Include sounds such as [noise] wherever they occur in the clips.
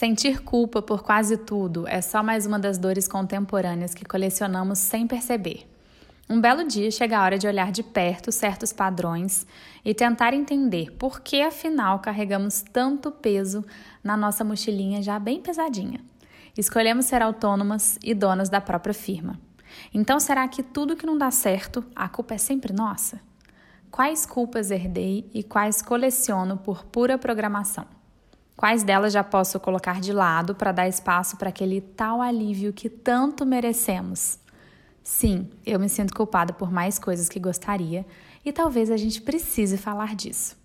Sentir culpa por quase tudo é só mais uma das dores contemporâneas que colecionamos sem perceber. Um belo dia chega a hora de olhar de perto certos padrões e tentar entender por que afinal carregamos tanto peso na nossa mochilinha já bem pesadinha. Escolhemos ser autônomas e donas da própria firma. Então será que tudo que não dá certo, a culpa é sempre nossa? Quais culpas herdei e quais coleciono por pura programação? Quais delas já posso colocar de lado para dar espaço para aquele tal alívio que tanto merecemos? Sim, eu me sinto culpada por mais coisas que gostaria e talvez a gente precise falar disso.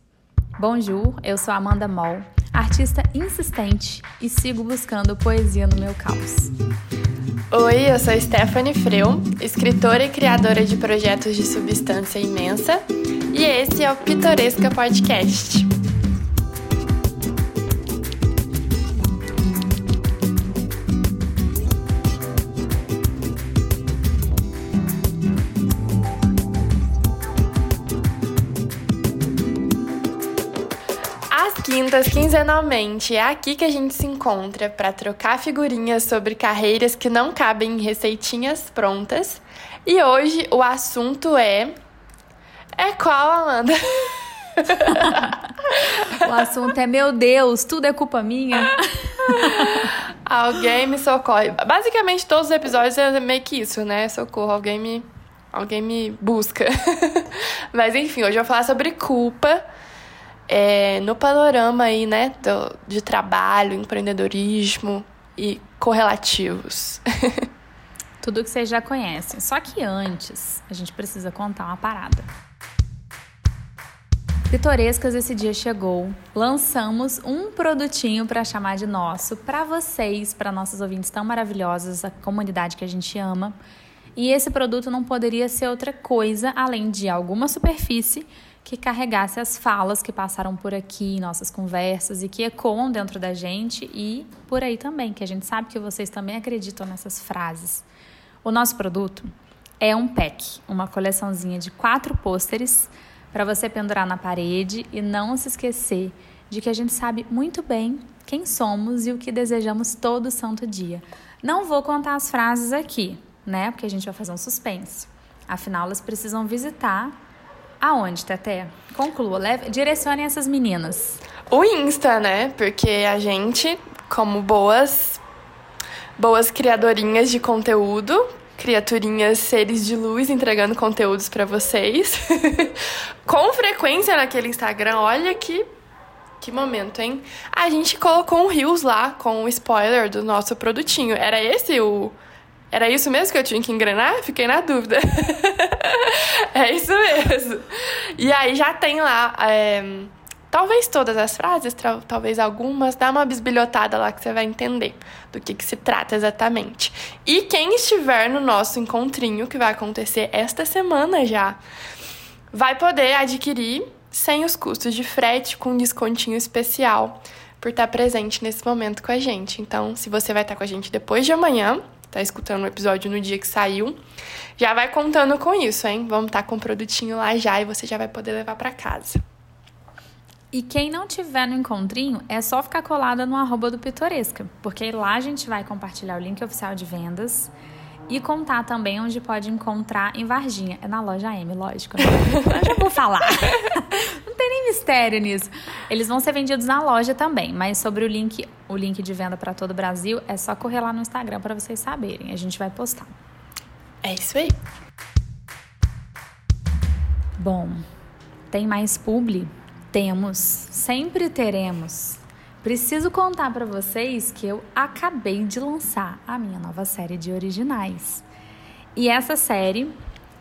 Bonjour, eu sou Amanda Moll, artista insistente e sigo buscando poesia no meu caos. Oi, eu sou Stephanie Freu, escritora e criadora de projetos de substância imensa, e esse é o Pitoresca Podcast. Quintas, quinzenalmente. É aqui que a gente se encontra para trocar figurinhas sobre carreiras que não cabem em receitinhas prontas. E hoje o assunto é. É qual, Amanda? [laughs] o assunto é: meu Deus, tudo é culpa minha. [laughs] alguém me socorre. Basicamente, todos os episódios é meio que isso, né? Socorro, alguém me. Alguém me busca. [laughs] Mas enfim, hoje eu vou falar sobre culpa é, no panorama aí, né, do, de trabalho, empreendedorismo e correlativos. [laughs] Tudo que vocês já conhecem. Só que antes, a gente precisa contar uma parada. Pitorescas esse dia chegou. Lançamos um produtinho para chamar de nosso para vocês, para nossos ouvintes tão maravilhosos, a comunidade que a gente ama. E esse produto não poderia ser outra coisa além de alguma superfície que carregasse as falas que passaram por aqui, nossas conversas e que ecoam dentro da gente e por aí também, que a gente sabe que vocês também acreditam nessas frases. O nosso produto é um pack, uma coleçãozinha de quatro pôsteres para você pendurar na parede e não se esquecer de que a gente sabe muito bem quem somos e o que desejamos todo santo dia. Não vou contar as frases aqui, né? Porque a gente vai fazer um suspense. Afinal, elas precisam visitar Aonde, Teté? Conclua, leve, direcione essas meninas. O Insta, né? Porque a gente, como boas boas criadorinhas de conteúdo, criaturinhas seres de luz entregando conteúdos para vocês. [laughs] com frequência naquele Instagram, olha que que momento, hein? A gente colocou um rios lá com o spoiler do nosso produtinho. Era esse o era isso mesmo que eu tinha que engrenar? Fiquei na dúvida. [laughs] é isso mesmo. E aí já tem lá. É, talvez todas as frases, talvez algumas, dá uma bisbilhotada lá que você vai entender do que, que se trata exatamente. E quem estiver no nosso encontrinho, que vai acontecer esta semana já, vai poder adquirir sem os custos de frete, com um descontinho especial por estar presente nesse momento com a gente. Então, se você vai estar com a gente depois de amanhã, tá escutando o episódio no dia que saiu, já vai contando com isso, hein? Vamos estar tá com o produtinho lá já e você já vai poder levar para casa. E quem não tiver no encontrinho, é só ficar colada no arroba do Pitoresca, porque lá a gente vai compartilhar o link oficial de vendas e contar também onde pode encontrar em Varginha. É na loja M, lógico. Né? [laughs] Eu já vou falar. [laughs] Tem nem mistério nisso. Eles vão ser vendidos na loja também, mas sobre o link, o link de venda para todo o Brasil, é só correr lá no Instagram para vocês saberem. A gente vai postar. É isso aí. Bom, tem mais publi? Temos, sempre teremos. Preciso contar para vocês que eu acabei de lançar a minha nova série de originais. E essa série,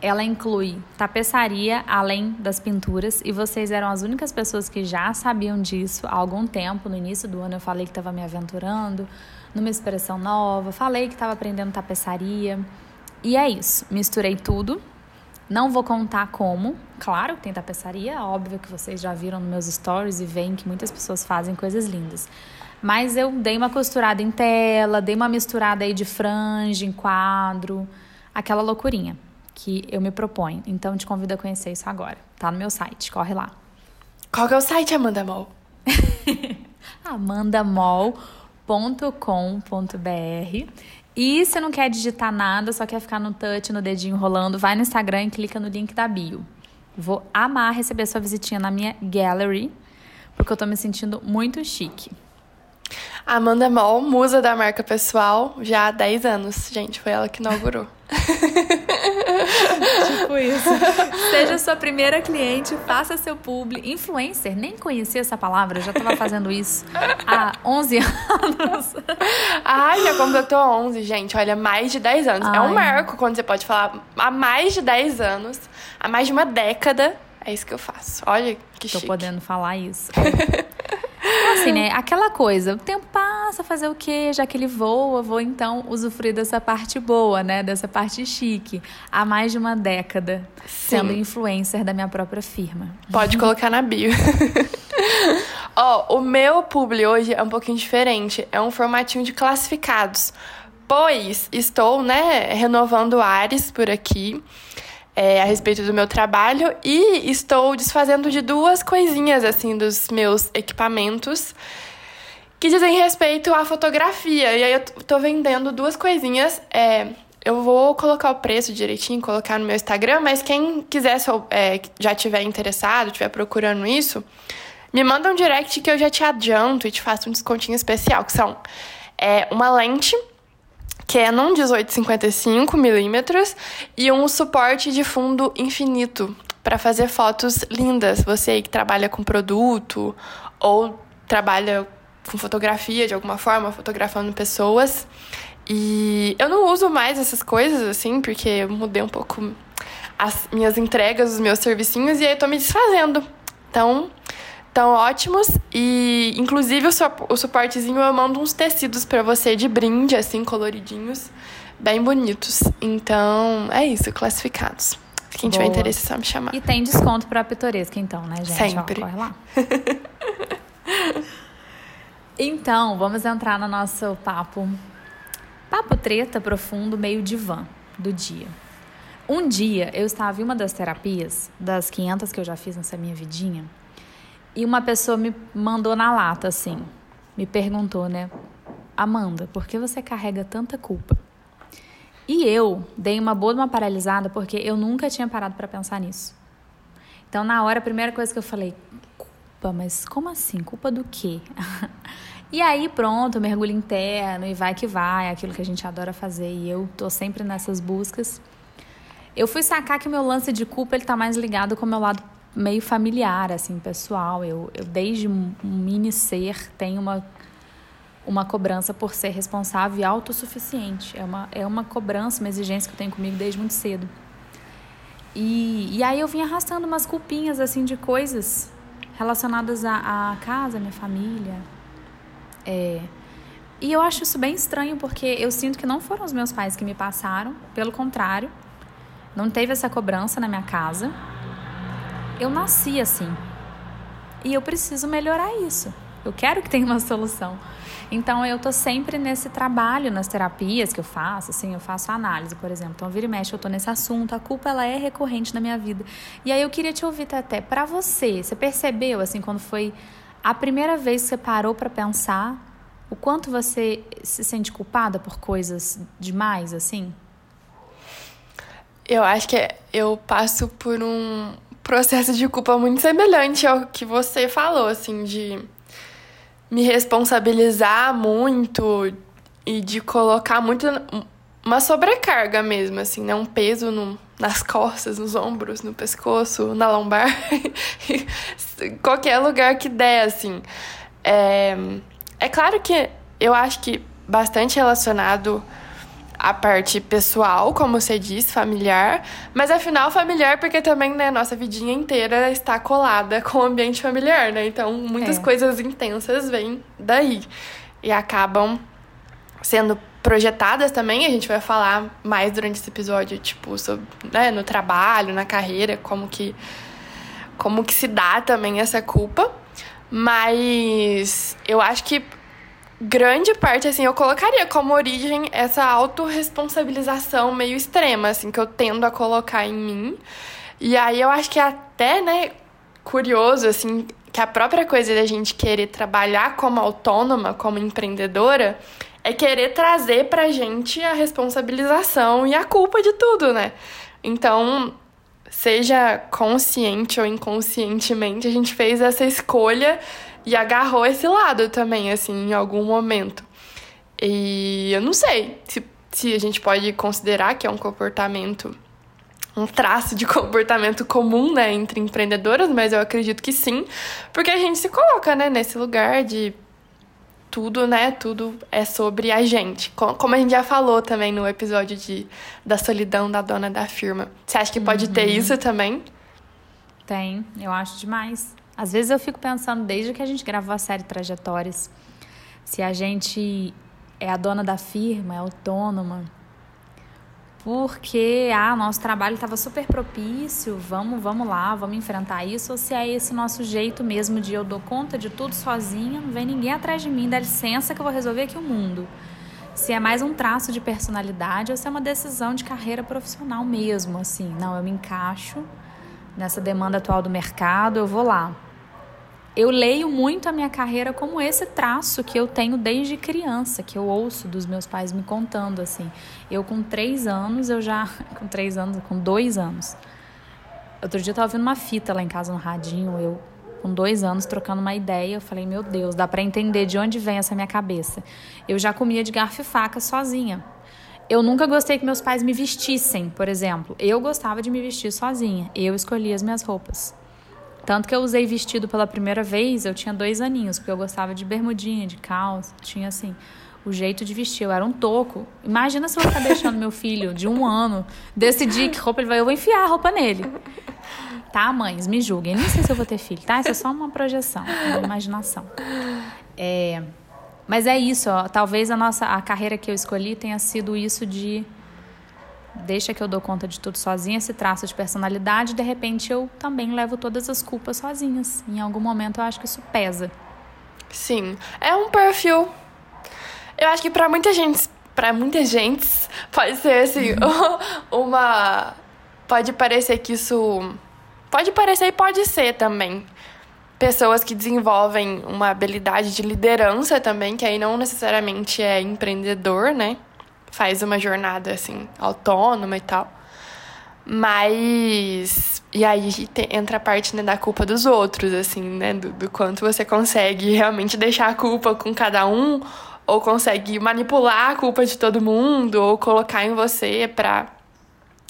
ela inclui tapeçaria além das pinturas e vocês eram as únicas pessoas que já sabiam disso há algum tempo. No início do ano eu falei que estava me aventurando numa expressão nova, falei que estava aprendendo tapeçaria. E é isso, misturei tudo não vou contar como, claro que tem tapeçaria, óbvio que vocês já viram nos meus stories e veem que muitas pessoas fazem coisas lindas. Mas eu dei uma costurada em tela, dei uma misturada aí de franja em quadro, aquela loucurinha que eu me proponho. Então te convido a conhecer isso agora. Tá no meu site, corre lá. Qual que é o site, Amanda Mol? [laughs] amandamol.com.br E se não quer digitar nada, só quer ficar no touch, no dedinho rolando, vai no Instagram e clica no link da bio. Vou amar receber sua visitinha na minha gallery, porque eu tô me sentindo muito chique. Amanda Moll, musa da marca pessoal, já há 10 anos. Gente, foi ela que inaugurou. [laughs] [laughs] tipo isso. Seja sua primeira cliente, faça seu publi. Influencer, nem conhecia essa palavra, já estava fazendo isso há 11 [laughs] anos. Ai, já completou 11, gente. Olha, mais de 10 anos. Ai. É um marco quando você pode falar há mais de 10 anos, há mais de uma década. É isso que eu faço. Olha que Tô chique. podendo falar isso. [laughs] assim, né? Aquela coisa, o tempo passa, fazer o quê? Já que ele voa, vou então usufruir dessa parte boa, né? Dessa parte chique. Há mais de uma década Sim. sendo influencer da minha própria firma. Pode colocar na bio. [laughs] Ó, oh, o meu publi hoje é um pouquinho diferente. É um formatinho de classificados. Pois estou, né, renovando ares por aqui é, a respeito do meu trabalho e estou desfazendo de duas coisinhas assim dos meus equipamentos que dizem respeito à fotografia. E aí eu tô vendendo duas coisinhas. É, eu vou colocar o preço direitinho, colocar no meu Instagram, mas quem quiser é, já tiver interessado, tiver procurando isso, me manda um direct que eu já te adianto e te faço um descontinho especial, que são é, uma lente Canon 1855 milímetros e um suporte de fundo infinito para fazer fotos lindas. Você aí que trabalha com produto ou trabalha com fotografia de alguma forma, fotografando pessoas. E eu não uso mais essas coisas assim, porque eu mudei um pouco as minhas entregas, os meus servicinhos e aí eu tô me desfazendo. Então, tão ótimos e inclusive o, su o suportezinho eu mando uns tecidos para você de brinde assim coloridinhos, bem bonitos. Então, é isso, classificados. Quem Boa. tiver interesse, é só me chamar. E tem desconto para pitoresca então, né, gente? Sempre. Ó, corre lá. [laughs] então, vamos entrar no nosso papo papo treta profundo, meio divã do dia. Um dia eu estava em uma das terapias, das 500 que eu já fiz nessa minha vidinha, e uma pessoa me mandou na lata assim, me perguntou, né? Amanda, por que você carrega tanta culpa? E eu dei uma boa uma paralisada porque eu nunca tinha parado para pensar nisso. Então, na hora, a primeira coisa que eu falei, culpa, mas como assim? Culpa do quê? [laughs] e aí, pronto, mergulho interno e vai que vai, aquilo que a gente adora fazer. E eu tô sempre nessas buscas. Eu fui sacar que o meu lance de culpa ele tá mais ligado com o meu lado meio familiar, assim, pessoal. Eu, eu desde um, mini ser tenho uma, uma cobrança por ser responsável e autossuficiente. É uma, é uma cobrança, uma exigência que eu tenho comigo desde muito cedo. E, e aí eu vim arrastando umas culpinhas, assim, de coisas relacionadas à, à casa, à minha família. É, e eu acho isso bem estranho, porque eu sinto que não foram os meus pais que me passaram, pelo contrário, não teve essa cobrança na minha casa eu nasci assim. E eu preciso melhorar isso. Eu quero que tenha uma solução. Então eu tô sempre nesse trabalho nas terapias que eu faço, assim, eu faço análise, por exemplo. Então vira e mexe, eu tô nesse assunto, a culpa ela é recorrente na minha vida. E aí eu queria te ouvir até para você, você percebeu assim quando foi a primeira vez que você parou para pensar o quanto você se sente culpada por coisas demais assim? Eu acho que eu passo por um processo de culpa muito semelhante ao que você falou, assim, de me responsabilizar muito e de colocar muito uma sobrecarga mesmo, assim, né? Um peso no, nas costas, nos ombros, no pescoço, na lombar, [laughs] qualquer lugar que der, assim. É, é claro que eu acho que bastante relacionado a parte pessoal, como você disse, familiar, mas afinal familiar porque também, né, nossa vidinha inteira está colada com o ambiente familiar, né? Então, muitas é. coisas intensas vêm daí e acabam sendo projetadas também, a gente vai falar mais durante esse episódio, tipo, sobre, né, no trabalho, na carreira, como que como que se dá também essa culpa. Mas eu acho que grande parte, assim, eu colocaria como origem essa autorresponsabilização meio extrema, assim, que eu tendo a colocar em mim. E aí eu acho que é até, né, curioso, assim, que a própria coisa da gente querer trabalhar como autônoma, como empreendedora, é querer trazer pra gente a responsabilização e a culpa de tudo, né? Então, seja consciente ou inconscientemente, a gente fez essa escolha e agarrou esse lado também, assim, em algum momento. E eu não sei se, se a gente pode considerar que é um comportamento, um traço de [laughs] comportamento comum, né, entre empreendedoras, mas eu acredito que sim, porque a gente se coloca, né, nesse lugar de tudo, né? Tudo é sobre a gente. Como a gente já falou também no episódio de, da solidão da dona da firma. Você acha que pode uhum. ter isso também? Tem, eu acho demais. Às vezes eu fico pensando, desde que a gente gravou a série Trajetórias, se a gente é a dona da firma, é autônoma, porque ah, nosso trabalho estava super propício, vamos, vamos lá, vamos enfrentar isso, ou se é esse nosso jeito mesmo de eu dou conta de tudo sozinha, não vem ninguém atrás de mim, dá licença que eu vou resolver aqui o mundo. Se é mais um traço de personalidade ou se é uma decisão de carreira profissional mesmo, assim, não, eu me encaixo nessa demanda atual do mercado, eu vou lá eu leio muito a minha carreira como esse traço que eu tenho desde criança, que eu ouço dos meus pais me contando assim. Eu com três anos, eu já. [laughs] Com três anos, com dois anos. Outro dia eu tava ouvindo uma fita lá em casa no radinho, eu com dois anos trocando uma ideia, eu falei, meu Deus, dá para entender de onde vem essa minha cabeça. Eu já comia de garfo e faca sozinha. Eu nunca gostei que meus pais me vestissem, por exemplo. Eu gostava de me vestir sozinha. Eu escolhia as minhas roupas. Tanto que eu usei vestido pela primeira vez, eu tinha dois aninhos, porque eu gostava de bermudinha, de calça, tinha assim, o jeito de vestir. Eu era um toco. Imagina se eu ficar deixando meu filho de um ano decidir que roupa ele vai, eu vou enfiar a roupa nele. Tá, mães, me julguem. Nem sei se eu vou ter filho, tá? Isso é só uma projeção, uma imaginação. É, mas é isso, ó. Talvez a nossa a carreira que eu escolhi tenha sido isso de deixa que eu dou conta de tudo sozinha, esse traço de personalidade, de repente eu também levo todas as culpas sozinhas. Em algum momento eu acho que isso pesa. Sim, é um perfil. Eu acho que para muita gente, para muita gente, pode ser assim, [laughs] uma pode parecer que isso pode parecer e pode ser também. Pessoas que desenvolvem uma habilidade de liderança também, que aí não necessariamente é empreendedor, né? Faz uma jornada assim autônoma e tal. Mas. E aí entra a parte né, da culpa dos outros, assim, né? Do, do quanto você consegue realmente deixar a culpa com cada um, ou consegue manipular a culpa de todo mundo, ou colocar em você pra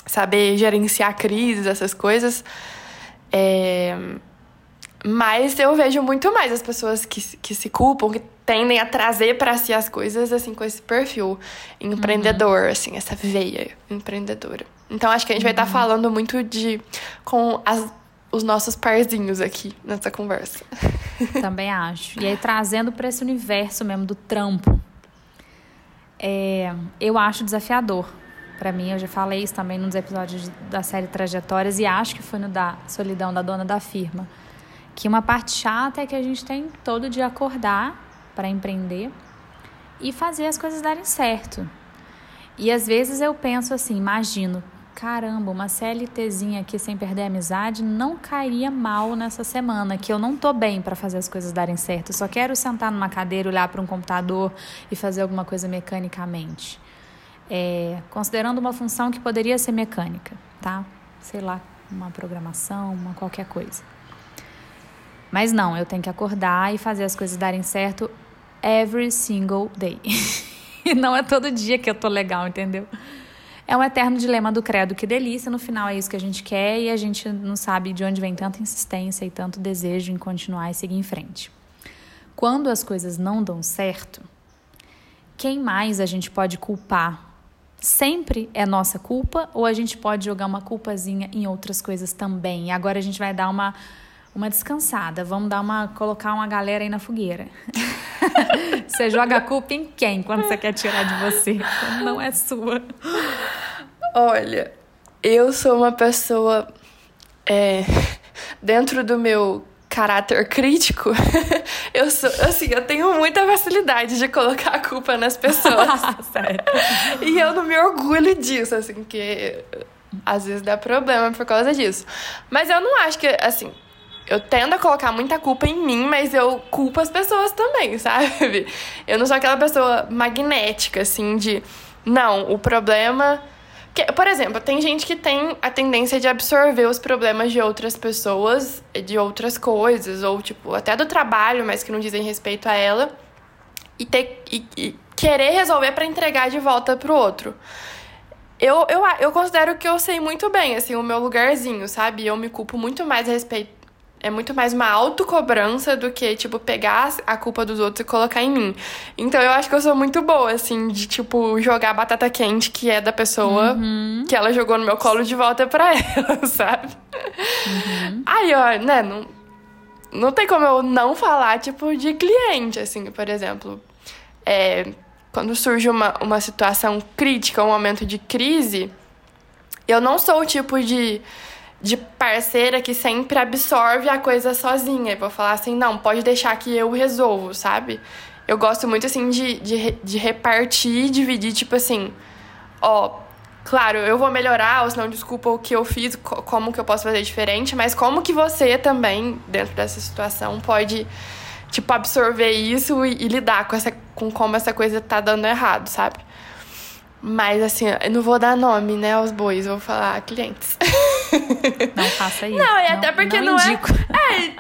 saber gerenciar crises, essas coisas. É... Mas eu vejo muito mais as pessoas que, que se culpam, que tendem a trazer para si as coisas assim com esse perfil empreendedor, uhum. assim, essa veia empreendedora. Então acho que a gente tá uhum. vai estar tá falando muito de com as, os nossos parzinhos aqui nessa conversa. [laughs] Também acho. E aí trazendo para esse universo mesmo do trampo. É, eu acho desafiador. Para mim, eu já falei isso também nos episódios da série Trajetórias e acho que foi no da Solidão da Dona da Firma que uma parte chata é que a gente tem todo dia acordar para empreender e fazer as coisas darem certo. E às vezes eu penso assim, imagino, caramba, uma CLTzinha aqui sem perder a amizade não cairia mal nessa semana, que eu não tô bem para fazer as coisas darem certo. Eu só quero sentar numa cadeira, olhar para um computador e fazer alguma coisa mecanicamente. É, considerando uma função que poderia ser mecânica, tá? Sei lá, uma programação, uma qualquer coisa. Mas não, eu tenho que acordar e fazer as coisas darem certo every single day. e [laughs] não é todo dia que eu tô legal, entendeu? É um eterno dilema do credo, que delícia, no final é isso que a gente quer e a gente não sabe de onde vem tanta insistência e tanto desejo em continuar e seguir em frente. Quando as coisas não dão certo, quem mais a gente pode culpar? Sempre é nossa culpa ou a gente pode jogar uma culpazinha em outras coisas também? E agora a gente vai dar uma uma descansada. Vamos dar uma colocar uma galera aí na fogueira. [laughs] você joga a culpa em quem quando você quer tirar de você? Não é sua. Olha, eu sou uma pessoa é, dentro do meu caráter crítico, [laughs] eu sou assim, eu tenho muita facilidade de colocar a culpa nas pessoas. [laughs] Sério. E eu não me orgulho disso, assim, que às vezes dá problema por causa disso. Mas eu não acho que, assim, eu tendo a colocar muita culpa em mim, mas eu culpo as pessoas também, [laughs] sabe? Eu não sou aquela pessoa magnética, assim, de. Não, o problema. Que, por exemplo, tem gente que tem a tendência de absorver os problemas de outras pessoas, de outras coisas, ou, tipo, até do trabalho, mas que não dizem respeito a ela, e, ter, e, e querer resolver para entregar de volta pro outro. Eu, eu, eu considero que eu sei muito bem, assim, o meu lugarzinho, sabe? Eu me culpo muito mais a respeito é muito mais uma autocobrança do que, tipo, pegar a culpa dos outros e colocar em mim. Então eu acho que eu sou muito boa, assim, de, tipo, jogar a batata quente que é da pessoa uhum. que ela jogou no meu colo de volta pra [laughs] ela, sabe? Uhum. Aí, ó, né, não, não tem como eu não falar, tipo, de cliente, assim, por exemplo. É, quando surge uma, uma situação crítica, um momento de crise, eu não sou o tipo de de parceira que sempre absorve a coisa sozinha. E vou falar assim, não, pode deixar que eu resolvo, sabe? Eu gosto muito, assim, de, de, de repartir, dividir, tipo assim, ó, claro, eu vou melhorar, ou senão desculpa o que eu fiz, como que eu posso fazer diferente, mas como que você também, dentro dessa situação, pode, tipo, absorver isso e, e lidar com, essa, com como essa coisa tá dando errado, sabe? Mas assim, eu não vou dar nome, né, aos bois, vou falar clientes. [laughs] [laughs] Não faça isso. Não, e até porque não, não é.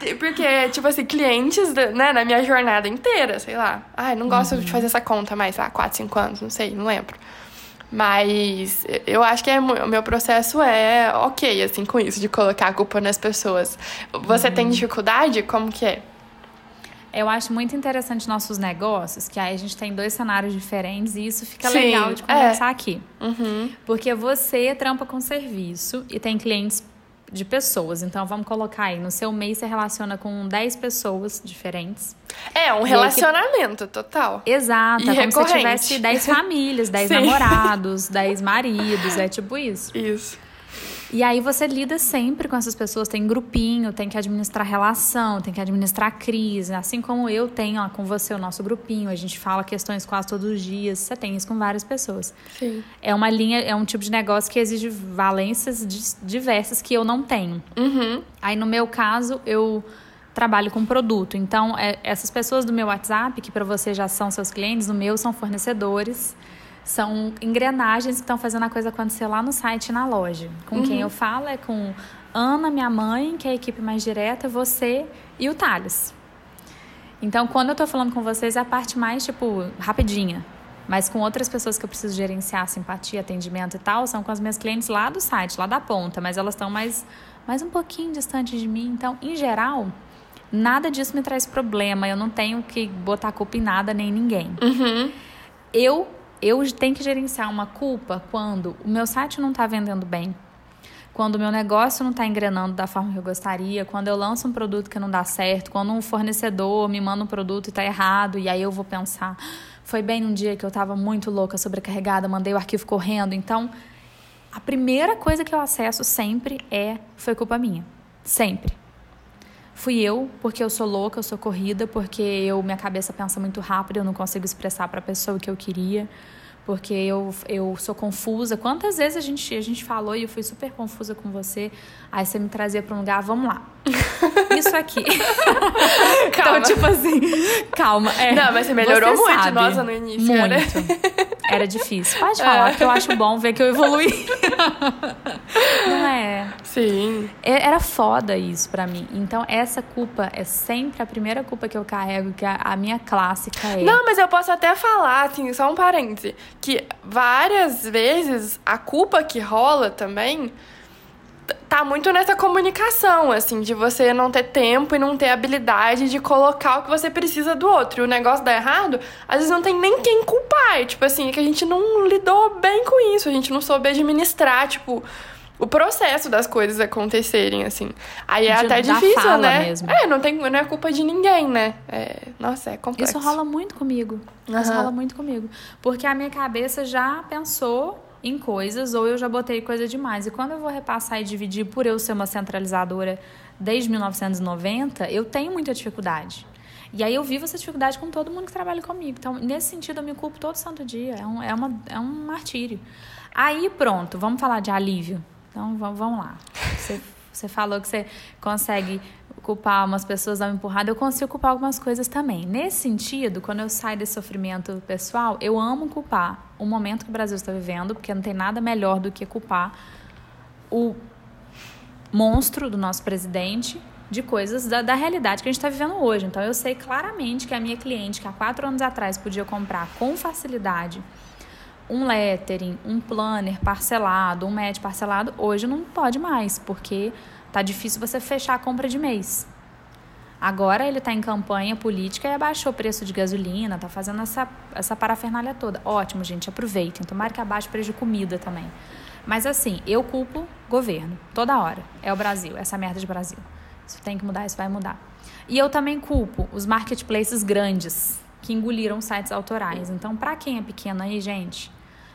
É, porque, tipo assim, clientes, né, na minha jornada inteira, sei lá. Ai, não gosto uhum. de fazer essa conta mais, lá, 4, 5 anos, não sei, não lembro. Mas eu acho que é, o meu processo é ok, assim, com isso, de colocar a culpa nas pessoas. Você uhum. tem dificuldade? Como que é? Eu acho muito interessante nossos negócios, que aí a gente tem dois cenários diferentes e isso fica Sim, legal de conversar é. aqui. Uhum. Porque você trampa com serviço e tem clientes de pessoas. Então, vamos colocar aí, no seu mês você relaciona com 10 pessoas diferentes. É, um relacionamento que... total. [laughs] Exato, e é como se tivesse 10 [laughs] famílias, 10 namorados, 10 maridos, é tipo isso. Isso. E aí você lida sempre com essas pessoas, tem grupinho, tem que administrar relação, tem que administrar crise. Assim como eu tenho ó, com você o nosso grupinho, a gente fala questões quase todos os dias. Você tem isso com várias pessoas. Sim. É uma linha, é um tipo de negócio que exige valências diversas que eu não tenho. Uhum. Aí no meu caso, eu trabalho com produto. Então, é, essas pessoas do meu WhatsApp, que para você já são seus clientes, no meu são fornecedores são engrenagens que estão fazendo a coisa acontecer lá no site e na loja. Com uhum. quem eu falo é com Ana, minha mãe, que é a equipe mais direta, você e o Thales. Então, quando eu estou falando com vocês, é a parte mais, tipo, rapidinha. Mas com outras pessoas que eu preciso gerenciar simpatia, atendimento e tal, são com as minhas clientes lá do site, lá da ponta, mas elas estão mais, mais um pouquinho distante de mim. Então, em geral, nada disso me traz problema. Eu não tenho que botar culpa em nada nem em ninguém. Uhum. Eu eu tenho que gerenciar uma culpa quando o meu site não está vendendo bem, quando o meu negócio não está engrenando da forma que eu gostaria, quando eu lanço um produto que não dá certo, quando um fornecedor me manda um produto e está errado, e aí eu vou pensar, foi bem num dia que eu estava muito louca, sobrecarregada, mandei o arquivo correndo. Então, a primeira coisa que eu acesso sempre é foi culpa minha. Sempre. Fui eu, porque eu sou louca, eu sou corrida, porque eu minha cabeça pensa muito rápido, eu não consigo expressar para a pessoa o que eu queria porque eu, eu sou confusa. Quantas vezes a gente, a gente falou e eu fui super confusa com você, aí você me trazia para um lugar, vamos lá. [laughs] Isso aqui. [laughs] então, tipo assim, calma. É, Não, mas você melhorou você muito, sabe, nossa, no início. Muito. Era, era difícil. Pode falar, é. que eu acho bom ver que eu evoluí. [laughs] Não é? Sim. É, era foda isso para mim. Então, essa culpa é sempre a primeira culpa que eu carrego, que a, a minha clássica é. Não, mas eu posso até falar, assim, só um parêntese que várias vezes a culpa que rola também tá muito nessa comunicação, assim, de você não ter tempo e não ter habilidade de colocar o que você precisa do outro. E o negócio dá errado, às vezes não tem nem quem culpar. E, tipo assim, é que a gente não lidou bem com isso, a gente não soube administrar, tipo, o processo das coisas acontecerem, assim. Aí é de, até difícil, né? Mesmo. É, não, tem, não é culpa de ninguém, né? É, nossa, é complexo. Isso rola muito comigo. Uhum. Isso rola muito comigo. Porque a minha cabeça já pensou em coisas ou eu já botei coisa demais. E quando eu vou repassar e dividir por eu ser uma centralizadora desde 1990, eu tenho muita dificuldade. E aí eu vivo essa dificuldade com todo mundo que trabalha comigo. Então, nesse sentido, eu me culpo todo santo dia. É um, é uma, é um martírio. Aí, pronto, vamos falar de alívio. Então vamos lá. Você, você falou que você consegue culpar umas pessoas dar uma empurrada, eu consigo culpar algumas coisas também. Nesse sentido, quando eu saio desse sofrimento pessoal, eu amo culpar o momento que o Brasil está vivendo, porque não tem nada melhor do que culpar o monstro do nosso presidente de coisas da, da realidade que a gente está vivendo hoje. Então, eu sei claramente que a minha cliente, que há quatro anos atrás podia comprar com facilidade um lettering, um planner parcelado, um match parcelado, hoje não pode mais, porque tá difícil você fechar a compra de mês. Agora ele está em campanha política e abaixou o preço de gasolina, tá fazendo essa, essa parafernália toda. Ótimo, gente, aproveitem. Tomara que abaixe o preço de comida também. Mas assim, eu culpo governo, toda hora. É o Brasil, essa merda de Brasil. Isso tem que mudar, isso vai mudar. E eu também culpo os marketplaces grandes que engoliram sites autorais. Então, para quem é pequeno aí, gente,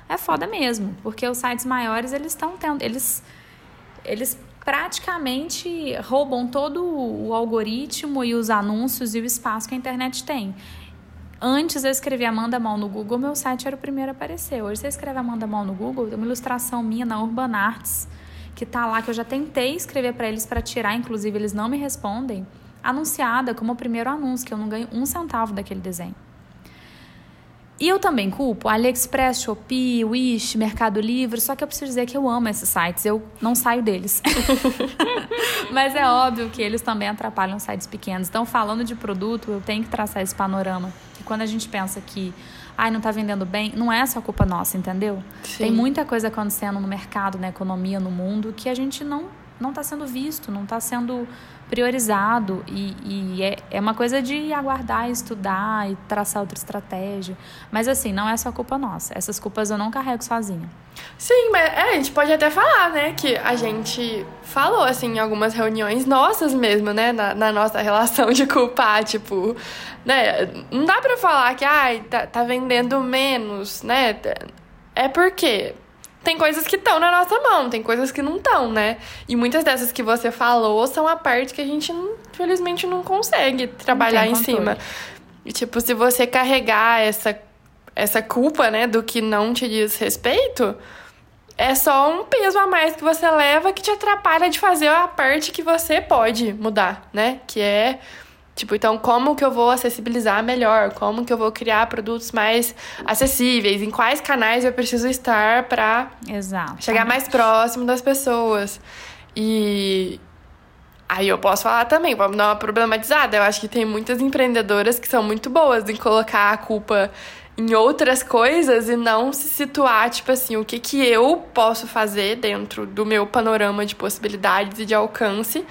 é foda mesmo, porque os sites maiores eles estão tendo, eles eles praticamente roubam todo o algoritmo e os anúncios e o espaço que a internet tem. Antes eu escrevia Amanda Mal no Google, meu site era o primeiro a aparecer. Hoje você escreve Amanda Mal no Google, tem uma ilustração minha na Urban Arts que tá lá que eu já tentei escrever para eles para tirar, inclusive eles não me respondem, anunciada como o primeiro anúncio que eu não ganho um centavo daquele desenho. E eu também culpo AliExpress, Shopee, Wish, Mercado Livre, só que eu preciso dizer que eu amo esses sites, eu não saio deles. [laughs] [laughs] Mas é óbvio que eles também atrapalham sites pequenos. Então, falando de produto, eu tenho que traçar esse panorama. E quando a gente pensa que ai, não está vendendo bem, não é só culpa nossa, entendeu? Sim. Tem muita coisa acontecendo no mercado, na economia, no mundo, que a gente não não está sendo visto, não está sendo priorizado e, e é, é uma coisa de aguardar, estudar e traçar outra estratégia. Mas assim, não é só culpa nossa. Essas culpas eu não carrego sozinha. Sim, mas é, a gente pode até falar, né, que a gente falou, assim, em algumas reuniões nossas mesmo, né, na, na nossa relação de culpar, tipo, né, não dá pra falar que, ai, tá, tá vendendo menos, né, é porque tem coisas que estão na nossa mão, tem coisas que não estão, né? E muitas dessas que você falou são a parte que a gente, infelizmente, não consegue trabalhar em cima. E, tipo, se você carregar essa, essa culpa, né, do que não te diz respeito, é só um peso a mais que você leva que te atrapalha de fazer a parte que você pode mudar, né? Que é Tipo, então como que eu vou acessibilizar melhor? Como que eu vou criar produtos mais acessíveis? Em quais canais eu preciso estar para chegar mais próximo das pessoas? E aí eu posso falar também, vamos dar uma problematizada. Eu acho que tem muitas empreendedoras que são muito boas em colocar a culpa em outras coisas e não se situar, tipo assim, o que, que eu posso fazer dentro do meu panorama de possibilidades e de alcance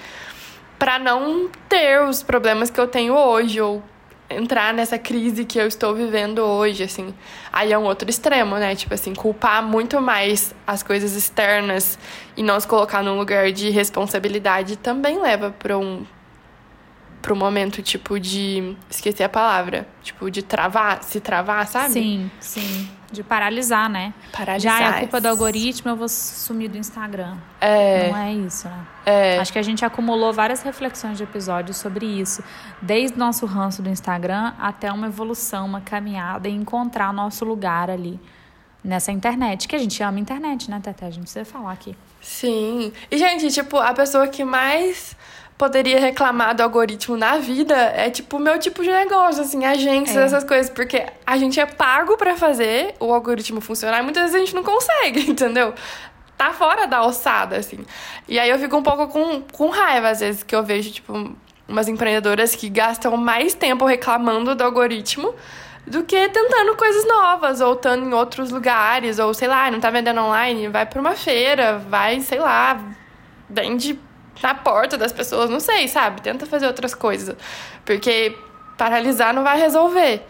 para não ter os problemas que eu tenho hoje ou entrar nessa crise que eu estou vivendo hoje, assim. Aí é um outro extremo, né? Tipo assim, culpar muito mais as coisas externas e não se colocar num lugar de responsabilidade também leva para um para um momento tipo de esqueci a palavra, tipo de travar, se travar, sabe? Sim, sim de paralisar, né? Paralisar. Já é a culpa do algoritmo, eu vou sumir do Instagram. É. Não é isso, né? É. Acho que a gente acumulou várias reflexões de episódios sobre isso. Desde o nosso ranço do Instagram até uma evolução, uma caminhada e encontrar nosso lugar ali nessa internet. Que a gente ama a internet, né, Tete? A gente precisa falar aqui. Sim. E, gente, tipo, a pessoa que mais poderia reclamar do algoritmo na vida é tipo o meu tipo de negócio, assim, agências, é. essas coisas, porque a gente é pago para fazer o algoritmo funcionar e muitas vezes a gente não consegue, [laughs] entendeu? Tá fora da alçada, assim. E aí eu fico um pouco com, com raiva, às vezes, que eu vejo, tipo, umas empreendedoras que gastam mais tempo reclamando do algoritmo do que tentando coisas novas, ou estando em outros lugares, ou sei lá, não tá vendendo online, vai pra uma feira, vai, sei lá, vende na porta das pessoas, não sei, sabe? Tenta fazer outras coisas. Porque paralisar não vai resolver.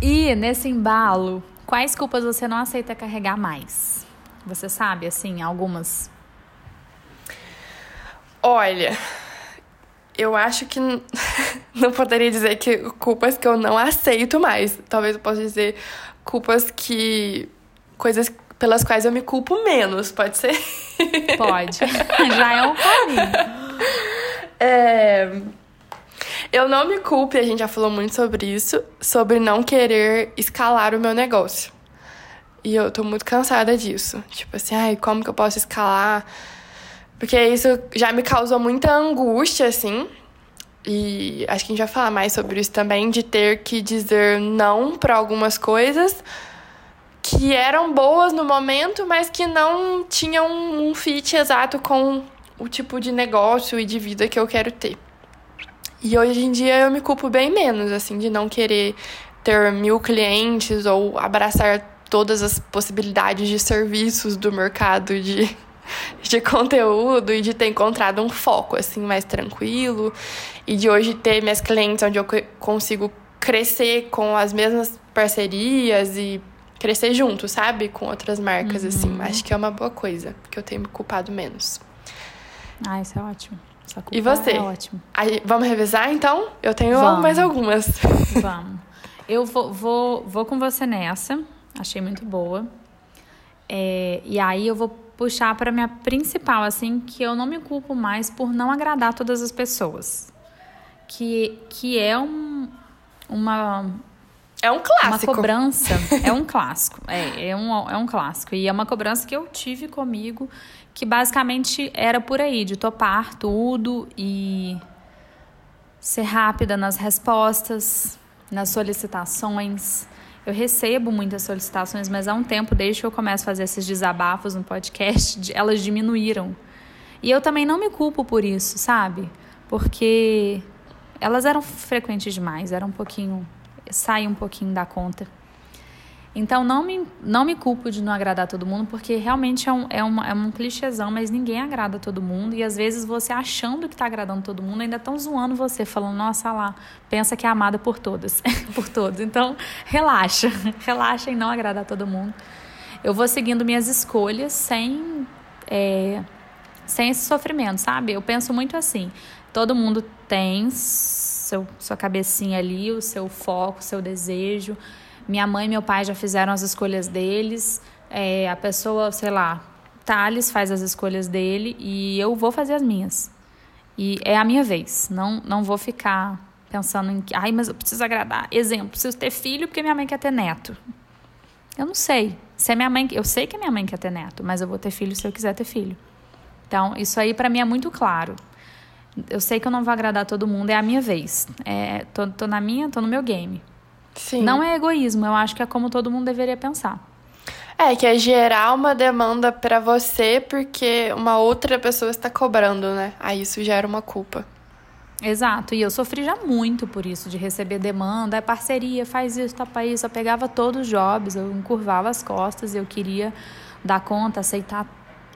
E nesse embalo, quais culpas você não aceita carregar mais? Você sabe, assim, algumas? Olha, eu acho que [laughs] não poderia dizer que culpas que eu não aceito mais. Talvez eu possa dizer culpas que. coisas pelas quais eu me culpo menos, pode ser? Pode. [laughs] Já é um caminho. É... Eu não me culpe, a gente já falou muito sobre isso, sobre não querer escalar o meu negócio. E eu tô muito cansada disso. Tipo assim, ai, como que eu posso escalar? Porque isso já me causou muita angústia, assim. E acho que a gente vai falar mais sobre isso também, de ter que dizer não para algumas coisas que eram boas no momento, mas que não tinham um fit exato com o tipo de negócio e de vida que eu quero ter. E hoje em dia eu me culpo bem menos, assim, de não querer ter mil clientes ou abraçar todas as possibilidades de serviços do mercado de, [laughs] de conteúdo e de ter encontrado um foco, assim, mais tranquilo. E de hoje ter minhas clientes onde eu consigo crescer com as mesmas parcerias e crescer junto, sabe? Com outras marcas, assim. uhum. assim. Acho que é uma boa coisa, que eu tenho me culpado menos. Ah, isso é ótimo. E você? É ótimo. Aí, vamos revisar, então? Eu tenho vamos. mais algumas. [laughs] Vamos. Eu vou, vou, vou com você nessa. Achei muito boa. É, e aí eu vou puxar para minha principal, assim, que eu não me culpo mais por não agradar todas as pessoas. Que, que é um, uma, é um clássico. Uma cobrança. é um clássico. É, é, um, é um clássico. E é uma cobrança que eu tive comigo, que basicamente era por aí, de topar tudo e ser rápida nas respostas, nas solicitações. Eu recebo muitas solicitações, mas há um tempo, desde que eu começo a fazer esses desabafos no podcast, elas diminuíram. E eu também não me culpo por isso, sabe? Porque elas eram frequentes demais, eram um pouquinho sai um pouquinho da conta. Então, não me, não me culpo de não agradar todo mundo, porque realmente é um, é, uma, é um clichêzão, mas ninguém agrada todo mundo. E às vezes você achando que está agradando todo mundo, ainda estão zoando você, falando, nossa lá, pensa que é amada por todas, [laughs] por todos. Então, relaxa, [laughs] relaxa em não agradar todo mundo. Eu vou seguindo minhas escolhas sem, é, sem esse sofrimento, sabe? Eu penso muito assim, todo mundo tem seu, sua cabecinha ali, o seu foco, o seu desejo. Minha mãe e meu pai já fizeram as escolhas deles. É, a pessoa, sei lá, Thales faz as escolhas dele e eu vou fazer as minhas. E é a minha vez. Não, não vou ficar pensando em que, ai, mas eu preciso agradar. Exemplo, preciso ter filho porque minha mãe quer ter neto. Eu não sei. Se é minha mãe, eu sei que a minha mãe quer ter neto, mas eu vou ter filho se eu quiser ter filho. Então, isso aí para mim é muito claro eu sei que eu não vou agradar todo mundo, é a minha vez. É, tô, tô na minha, tô no meu game. Sim. Não é egoísmo, eu acho que é como todo mundo deveria pensar. É, que é gerar uma demanda para você porque uma outra pessoa está cobrando, né? Aí isso gera uma culpa. Exato, e eu sofri já muito por isso, de receber demanda, é parceria, faz isso, topa isso. Eu pegava todos os jobs, eu encurvava as costas, eu queria dar conta, aceitar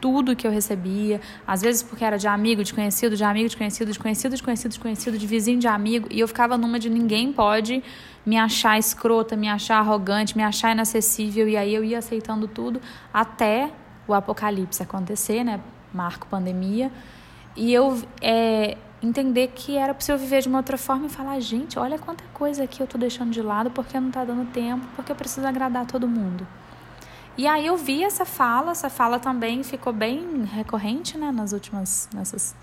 tudo que eu recebia, às vezes porque era de amigo, de conhecido, de amigo, de conhecido, de conhecido, de conhecido, de conhecido, de vizinho, de amigo, e eu ficava numa de ninguém pode me achar escrota, me achar arrogante, me achar inacessível, e aí eu ia aceitando tudo até o apocalipse acontecer, né? Marco pandemia, e eu é, entender que era possível viver de uma outra forma e falar, gente, olha quanta coisa aqui eu tô deixando de lado porque não tá dando tempo, porque eu preciso agradar todo mundo. E aí eu vi essa fala, essa fala também ficou bem recorrente, né, nas últimas nessas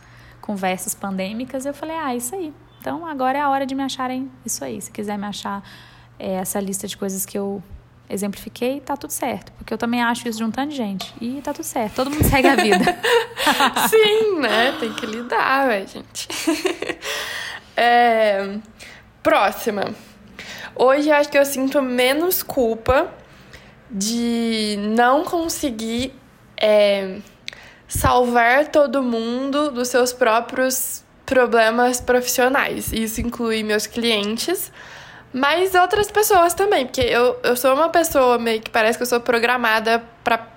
conversas pandêmicas. Eu falei, ah, isso aí. Então agora é a hora de me acharem isso aí. Se quiser me achar é, essa lista de coisas que eu exemplifiquei, tá tudo certo. Porque eu também acho isso de um tanto de gente. E tá tudo certo. Todo mundo segue a vida. [laughs] Sim, né? Tem que lidar, ué, gente. [laughs] é... Próxima. Hoje acho que eu sinto menos culpa de não conseguir é, salvar todo mundo dos seus próprios problemas profissionais. Isso inclui meus clientes, mas outras pessoas também, porque eu, eu sou uma pessoa meio que parece que eu sou programada para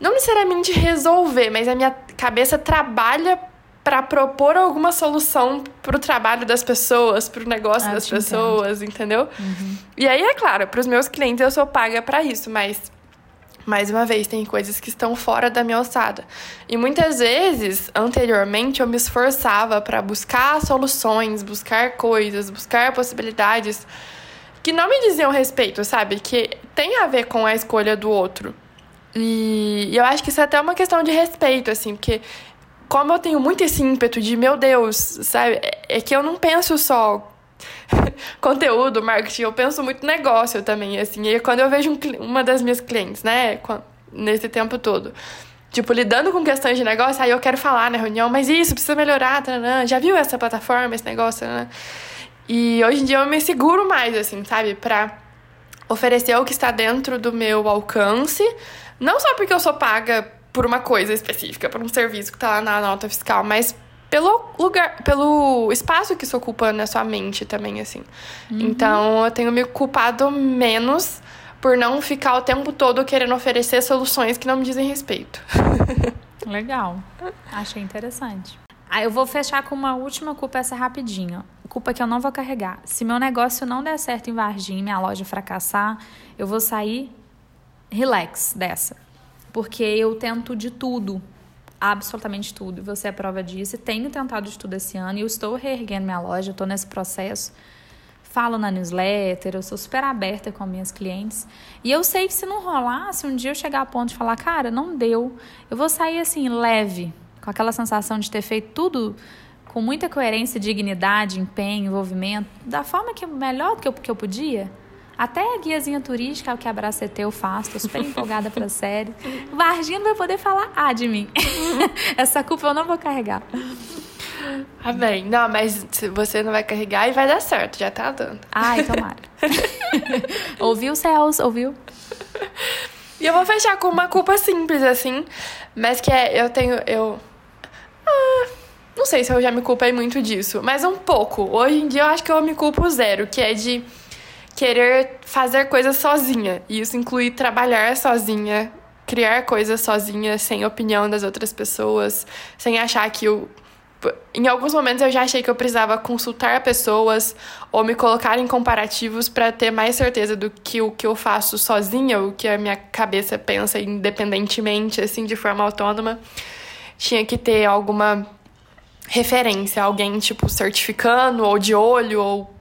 não necessariamente resolver, mas a minha cabeça trabalha para propor alguma solução para o trabalho das pessoas, para o negócio ah, das pessoas, entendo. entendeu? Uhum. E aí, é claro, para os meus clientes eu sou paga para isso, mas mais uma vez, tem coisas que estão fora da minha alçada. E muitas vezes, anteriormente, eu me esforçava para buscar soluções, buscar coisas, buscar possibilidades que não me diziam respeito, sabe? Que tem a ver com a escolha do outro. E eu acho que isso é até uma questão de respeito, assim, porque como eu tenho muito esse ímpeto de, meu Deus, sabe? É, é que eu não penso só [laughs] conteúdo, marketing, eu penso muito negócio também, assim. E quando eu vejo um, uma das minhas clientes, né, nesse tempo todo, tipo, lidando com questões de negócio, aí eu quero falar na reunião, mas isso, precisa melhorar, taranã, já viu essa plataforma, esse negócio, taranã. E hoje em dia eu me seguro mais, assim, sabe, pra oferecer o que está dentro do meu alcance, não só porque eu sou paga por uma coisa específica, por um serviço que tá lá na nota fiscal, mas pelo lugar, pelo espaço que isso ocupa na sua mente também, assim. Uhum. Então eu tenho me culpado menos por não ficar o tempo todo querendo oferecer soluções que não me dizem respeito. [laughs] Legal. Achei interessante. Aí eu vou fechar com uma última culpa essa rapidinho. Culpa que eu não vou carregar. Se meu negócio não der certo em Varginha, minha loja fracassar, eu vou sair relax dessa. Porque eu tento de tudo absolutamente tudo. Você é prova disso. E tenho tentado de tudo esse ano e eu estou reerguendo minha loja, estou nesse processo. Falo na newsletter, eu sou super aberta com minhas clientes. E eu sei que se não rolar, se um dia eu chegar a ponto de falar, cara, não deu, eu vou sair assim, leve, com aquela sensação de ter feito tudo com muita coerência, dignidade, empenho, envolvimento, da forma que melhor que eu, que eu podia. Até a guiazinha turística, o que abraça ET eu faço, tô super empolgada pra série. Varginha vai poder falar ah de mim. [laughs] Essa culpa eu não vou carregar. Amém. Não, mas você não vai carregar e vai dar certo, já tá dando. Ai, tomara. [laughs] ouviu, céus? Ouviu? E eu vou fechar com uma culpa simples, assim, mas que é, eu tenho, eu... Ah, não sei se eu já me culpei muito disso, mas um pouco. Hoje em dia eu acho que eu me culpo zero, que é de querer fazer coisas sozinha. E isso inclui trabalhar sozinha, criar coisas sozinha, sem opinião das outras pessoas, sem achar que eu. Em alguns momentos eu já achei que eu precisava consultar pessoas ou me colocar em comparativos para ter mais certeza do que o que eu faço sozinha, o que a minha cabeça pensa independentemente, assim, de forma autônoma. Tinha que ter alguma referência, alguém, tipo, certificando, ou de olho, ou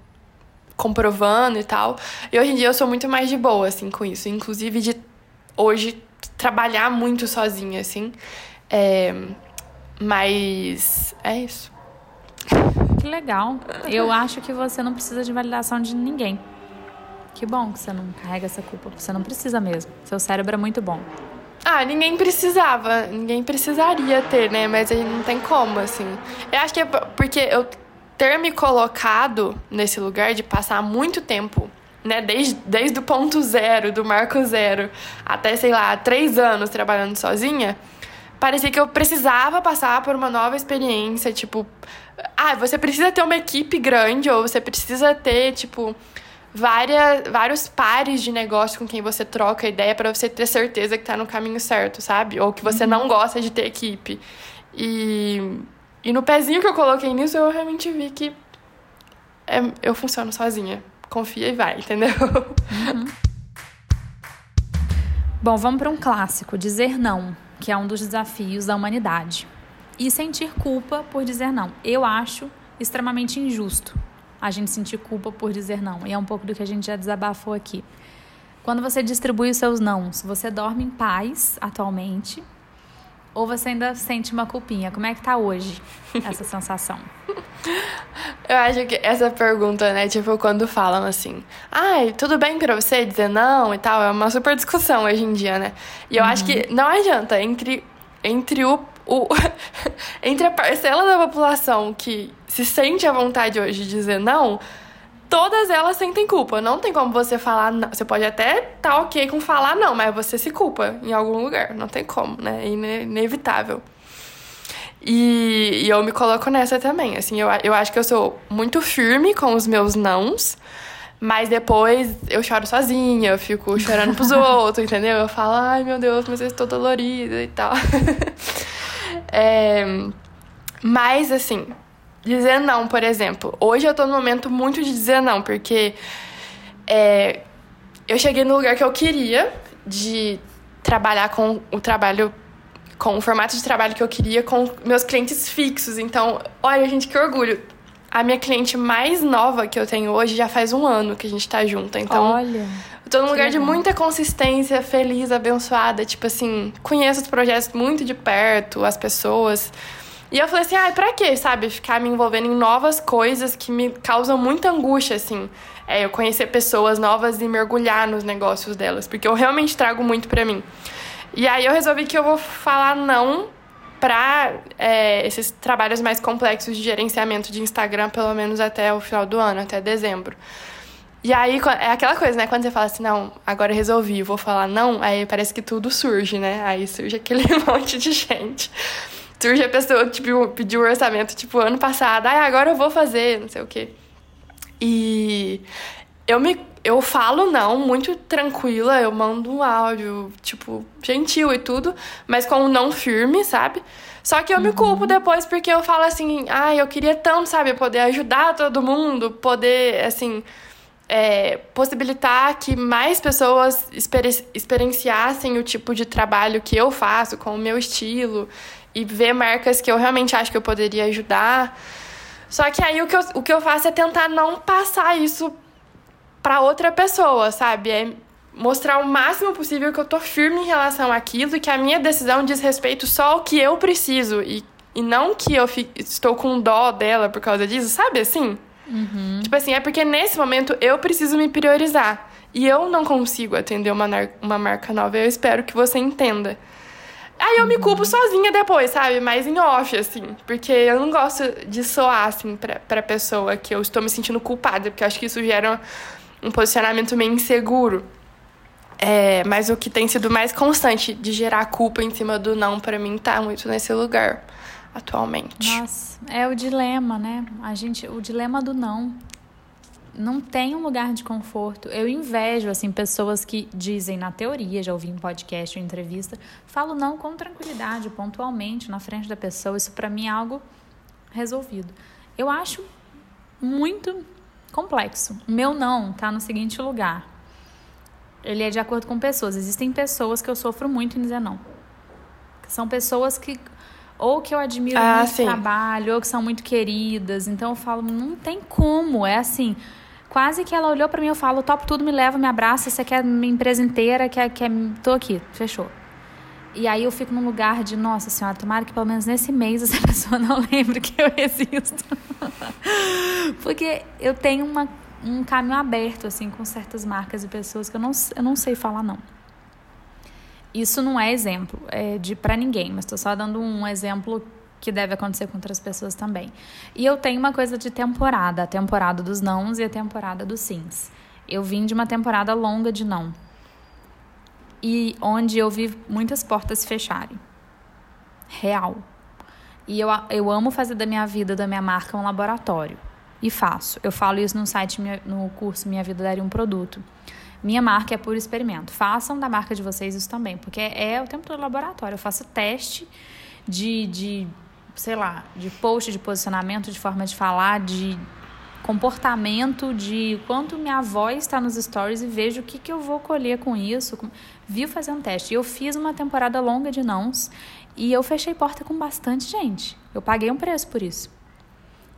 comprovando e tal. E hoje em dia eu sou muito mais de boa, assim, com isso. Inclusive de hoje trabalhar muito sozinha, assim. É... Mas é isso. Que legal. Eu acho que você não precisa de validação de ninguém. Que bom que você não carrega essa culpa. Você não precisa mesmo. Seu cérebro é muito bom. Ah, ninguém precisava. Ninguém precisaria ter, né? Mas a gente não tem como, assim. Eu acho que é porque eu ter me colocado nesse lugar de passar muito tempo, né, desde, desde o ponto zero, do marco zero, até, sei lá, três anos trabalhando sozinha, parecia que eu precisava passar por uma nova experiência, tipo, ah, você precisa ter uma equipe grande, ou você precisa ter, tipo, várias, vários pares de negócio com quem você troca ideia para você ter certeza que tá no caminho certo, sabe? Ou que você uhum. não gosta de ter equipe. E e no pezinho que eu coloquei nisso, eu realmente vi que é, eu funciono sozinha. Confia e vai, [laughs] entendeu? Uhum. Bom, vamos para um clássico: dizer não, que é um dos desafios da humanidade. E sentir culpa por dizer não. Eu acho extremamente injusto a gente sentir culpa por dizer não. E é um pouco do que a gente já desabafou aqui. Quando você distribui os seus nãos, você dorme em paz atualmente ou você ainda sente uma culpinha? Como é que tá hoje essa sensação? [laughs] Eu acho que essa pergunta, né, tipo, quando falam assim, ai, tudo bem pra você dizer não e tal, é uma super discussão hoje em dia, né? E eu uhum. acho que uhum. não adianta, entre, entre o, o [laughs] entre a parcela da população que se sente à vontade hoje de dizer não, todas elas sentem culpa. Não tem como você falar não. Você pode até estar tá ok com falar não, mas você se culpa em algum lugar. Não tem como, né? É inevitável. E, e eu me coloco nessa também. Assim, eu, eu acho que eu sou muito firme com os meus nãos. Mas depois eu choro sozinha, eu fico chorando pros [laughs] outros, entendeu? Eu falo, ai meu Deus, mas eu estou dolorida e tal. [laughs] é, mas assim, Dizer não, por exemplo. Hoje eu tô no momento muito de dizer não, porque é, eu cheguei no lugar que eu queria, de trabalhar com o trabalho, com o formato de trabalho que eu queria, com meus clientes fixos. Então, olha, gente, que orgulho. A minha cliente mais nova que eu tenho hoje já faz um ano que a gente tá junto. Então, olha. Eu tô num lugar de muita consistência, feliz, abençoada. Tipo assim, conheço os projetos muito de perto, as pessoas. E eu falei assim, ai, ah, pra quê, sabe? Ficar me envolvendo em novas coisas que me causam muita angústia, assim. É, eu conhecer pessoas novas e mergulhar nos negócios delas. Porque eu realmente trago muito pra mim. E aí eu resolvi que eu vou falar não para é, esses trabalhos mais complexos de gerenciamento de Instagram, pelo menos até o final do ano, até dezembro. E aí, é aquela coisa, né? Quando você fala assim, não, agora resolvi, vou falar não, aí parece que tudo surge, né? Aí surge aquele [laughs] monte de gente. Surge a pessoa, tipo, pediu um orçamento, tipo, ano passado, ah, agora eu vou fazer, não sei o quê. E eu me eu falo não, muito tranquila, eu mando um áudio, tipo, gentil e tudo, mas com um não firme, sabe? Só que eu uhum. me culpo depois porque eu falo assim, ah, eu queria tanto, sabe, poder ajudar todo mundo, poder, assim, é, possibilitar que mais pessoas exper experienciassem o tipo de trabalho que eu faço, com o meu estilo, e ver marcas que eu realmente acho que eu poderia ajudar. Só que aí o que eu, o que eu faço é tentar não passar isso para outra pessoa, sabe? É mostrar o máximo possível que eu tô firme em relação àquilo e que a minha decisão diz respeito só ao que eu preciso e, e não que eu estou com dó dela por causa disso, sabe assim? Uhum. Tipo assim, é porque nesse momento eu preciso me priorizar e eu não consigo atender uma, uma marca nova. Eu espero que você entenda. Aí eu me culpo sozinha depois, sabe? Mas em off, assim. Porque eu não gosto de soar, assim, pra, pra pessoa que eu estou me sentindo culpada. Porque eu acho que isso gera um posicionamento meio inseguro. É, mas o que tem sido mais constante de gerar culpa em cima do não, para mim, tá muito nesse lugar atualmente. Nossa, é o dilema, né? A gente, o dilema do não. Não tem um lugar de conforto. Eu invejo, assim, pessoas que dizem, na teoria, já ouvi em podcast ou entrevista, falo não com tranquilidade, pontualmente, na frente da pessoa. Isso para mim é algo resolvido. Eu acho muito complexo. O meu não tá no seguinte lugar. Ele é de acordo com pessoas. Existem pessoas que eu sofro muito em dizer não. São pessoas que ou que eu admiro ah, muito sim. trabalho, ou que são muito queridas. Então eu falo, não tem como. É assim, quase que ela olhou para mim, eu falo, topo tudo, me leva, me abraça, você quer minha empresa inteira, quer, quer, tô aqui, fechou. E aí eu fico num lugar de, nossa senhora, tomara que pelo menos nesse mês essa [laughs] pessoa não lembre que eu existo. [laughs] Porque eu tenho uma, um caminho aberto, assim, com certas marcas e pessoas que eu não, eu não sei falar não. Isso não é exemplo é de para ninguém, mas estou só dando um exemplo que deve acontecer com outras pessoas também. E eu tenho uma coisa de temporada, a temporada dos nãos e a temporada dos sims. Eu vim de uma temporada longa de não e onde eu vi muitas portas fecharem. Real. E eu, eu amo fazer da minha vida, da minha marca, um laboratório. E faço. Eu falo isso no site, no curso Minha Vida Daria um Produto. Minha marca é puro experimento. Façam da marca de vocês isso também, porque é o tempo todo laboratório. Eu faço teste de, de sei lá, de post, de posicionamento, de forma de falar, de comportamento de quanto minha voz está nos stories e vejo o que, que eu vou colher com isso. Viu fazer um teste. Eu fiz uma temporada longa de nãos e eu fechei porta com bastante gente. Eu paguei um preço por isso.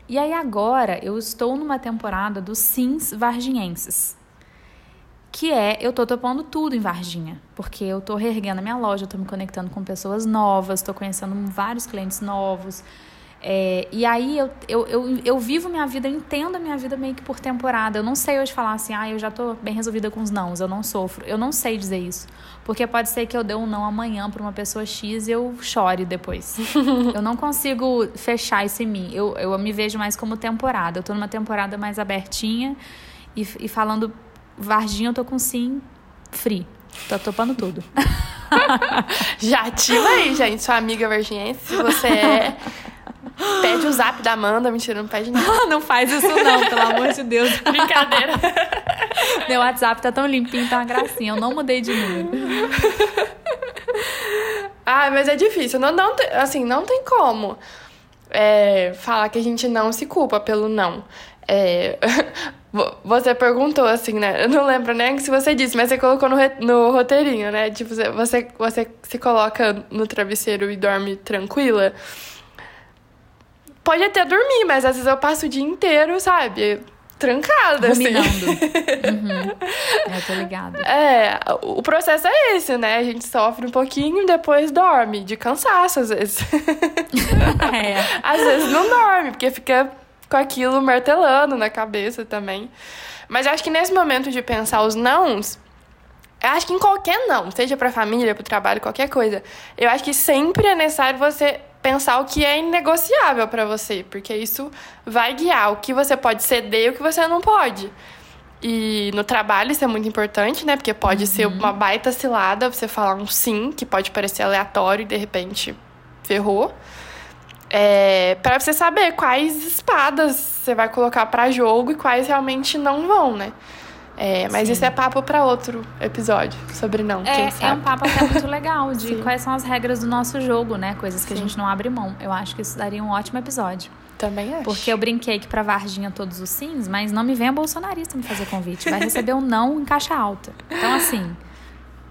E aí agora eu estou numa temporada dos sims varginhenses. Que é, eu tô topando tudo em Varginha, porque eu tô reerguendo a minha loja, eu tô me conectando com pessoas novas, tô conhecendo vários clientes novos, é, e aí eu, eu, eu, eu, vivo minha vida, eu entendo a minha vida meio que por temporada. Eu não sei hoje falar assim, ah, eu já tô bem resolvida com os nãos, eu não sofro. Eu não sei dizer isso. Porque pode ser que eu dê um não amanhã para uma pessoa X e eu chore depois. [laughs] eu não consigo fechar isso em mim. Eu, eu me vejo mais como temporada. Eu tô numa temporada mais abertinha e, e falando Varginha, eu tô com sim free. Tô topando tudo. [laughs] Já ativa aí, gente, sua amiga virginiense. Se você é Pede o zap da Amanda. Mentira, não pede nada. [laughs] não faz isso não, pelo amor de Deus. [laughs] Brincadeira. Meu WhatsApp tá tão limpinho, tá uma gracinha. Eu não mudei de número. Ah, mas é difícil. Não, não, assim, não tem como é, falar que a gente não se culpa pelo não. É, [laughs] você perguntou assim, né? Eu não lembro nem se você disse, mas você colocou no, no roteirinho, né? Tipo, você, você se coloca no travesseiro e dorme tranquila. Pode até dormir, mas às vezes eu passo o dia inteiro, sabe? Trancada, assim. Ruminando. assim. [laughs] uhum. Eu tô ligada. É, o processo é esse, né? A gente sofre um pouquinho, depois dorme. De cansaço, às vezes. [laughs] é. Às vezes não dorme, porque fica com aquilo martelando na cabeça também. Mas acho que nesse momento de pensar os nãos, Eu acho que em qualquer não, seja pra família, pro trabalho, qualquer coisa. Eu acho que sempre é necessário você pensar o que é inegociável para você, porque isso vai guiar o que você pode ceder e o que você não pode. E no trabalho isso é muito importante, né? Porque pode uhum. ser uma baita cilada você falar um sim, que pode parecer aleatório e de repente ferrou. É, para você saber quais espadas você vai colocar para jogo e quais realmente não vão, né? É, mas Sim. isso é papo para outro episódio sobre não. É, é um papo até muito legal [laughs] de quais são as regras do nosso jogo, né? Coisas que Sim. a gente não abre mão. Eu acho que isso daria um ótimo episódio. Também acho. Porque eu brinquei que pra Varginha todos os sims, mas não me venha bolsonarista me fazer convite. Vai receber um não em caixa alta. Então, assim,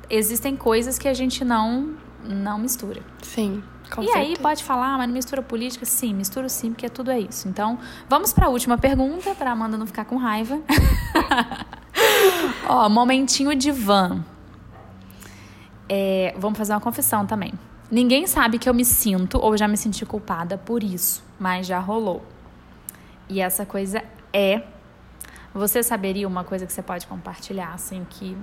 existem coisas que a gente não, não mistura. Sim. Com e certeza. aí pode falar, mas não mistura política? Sim, mistura sim, porque tudo é isso. Então, vamos para a última pergunta, para Amanda não ficar com raiva. [laughs] Ó, momentinho de van. É, vamos fazer uma confissão também. Ninguém sabe que eu me sinto ou já me senti culpada por isso, mas já rolou. E essa coisa é. Você saberia uma coisa que você pode compartilhar, assim, que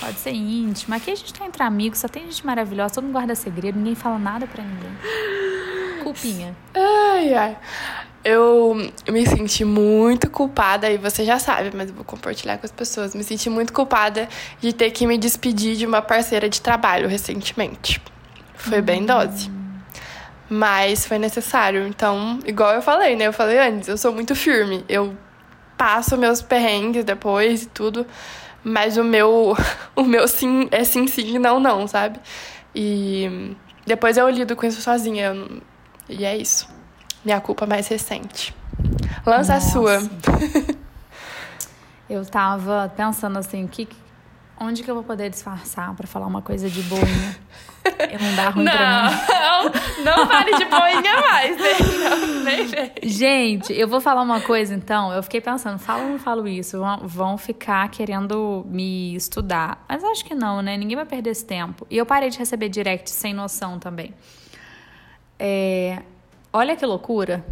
pode ser íntima. Aqui a gente tá entre amigos, só tem gente maravilhosa, todo mundo guarda segredo, ninguém fala nada pra ninguém. Culpinha. Ai, ai. Eu me senti muito culpada, e você já sabe, mas eu vou compartilhar com as pessoas. Me senti muito culpada de ter que me despedir de uma parceira de trabalho recentemente. Foi bem uhum. dose. Mas foi necessário. Então, igual eu falei, né? Eu falei antes, eu sou muito firme. Eu passo meus perrengues depois e tudo. Mas o meu, [laughs] o meu sim é sim, sim, não, não, sabe? E depois eu lido com isso sozinha. E é isso. Minha culpa mais recente. Lança Nossa. a sua. eu tava pensando assim, que, onde que eu vou poder disfarçar para falar uma coisa de boinha? Eu não dá ruim não, pra mim. Não, não fale de boinha mais. Né? Não, nem Gente, eu vou falar uma coisa então. Eu fiquei pensando, falo ou não falo isso? Vão ficar querendo me estudar. Mas acho que não, né? Ninguém vai perder esse tempo. E eu parei de receber direct sem noção também. É, Olha que loucura.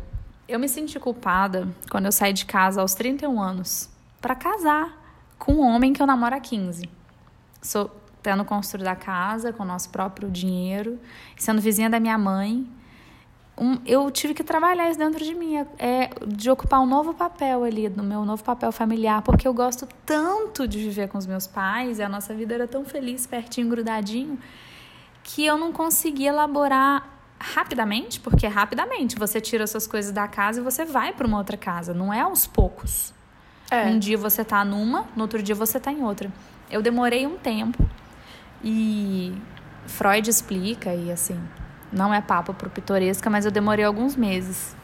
Eu me senti culpada quando eu saí de casa aos 31 anos para casar com um homem que eu namoro há 15. Sou tendo construído a casa com o nosso próprio dinheiro, sendo vizinha da minha mãe. Um, eu tive que trabalhar isso dentro de mim, é, de ocupar um novo papel ali, no meu novo papel familiar, porque eu gosto tanto de viver com os meus pais, e a nossa vida era tão feliz, pertinho, grudadinho, que eu não conseguia elaborar rapidamente, porque rapidamente você tira suas coisas da casa e você vai para uma outra casa, não é aos poucos. É. Um dia você tá numa, no outro dia você tá em outra. Eu demorei um tempo e Freud explica e assim, não é papo pro pitoresca, mas eu demorei alguns meses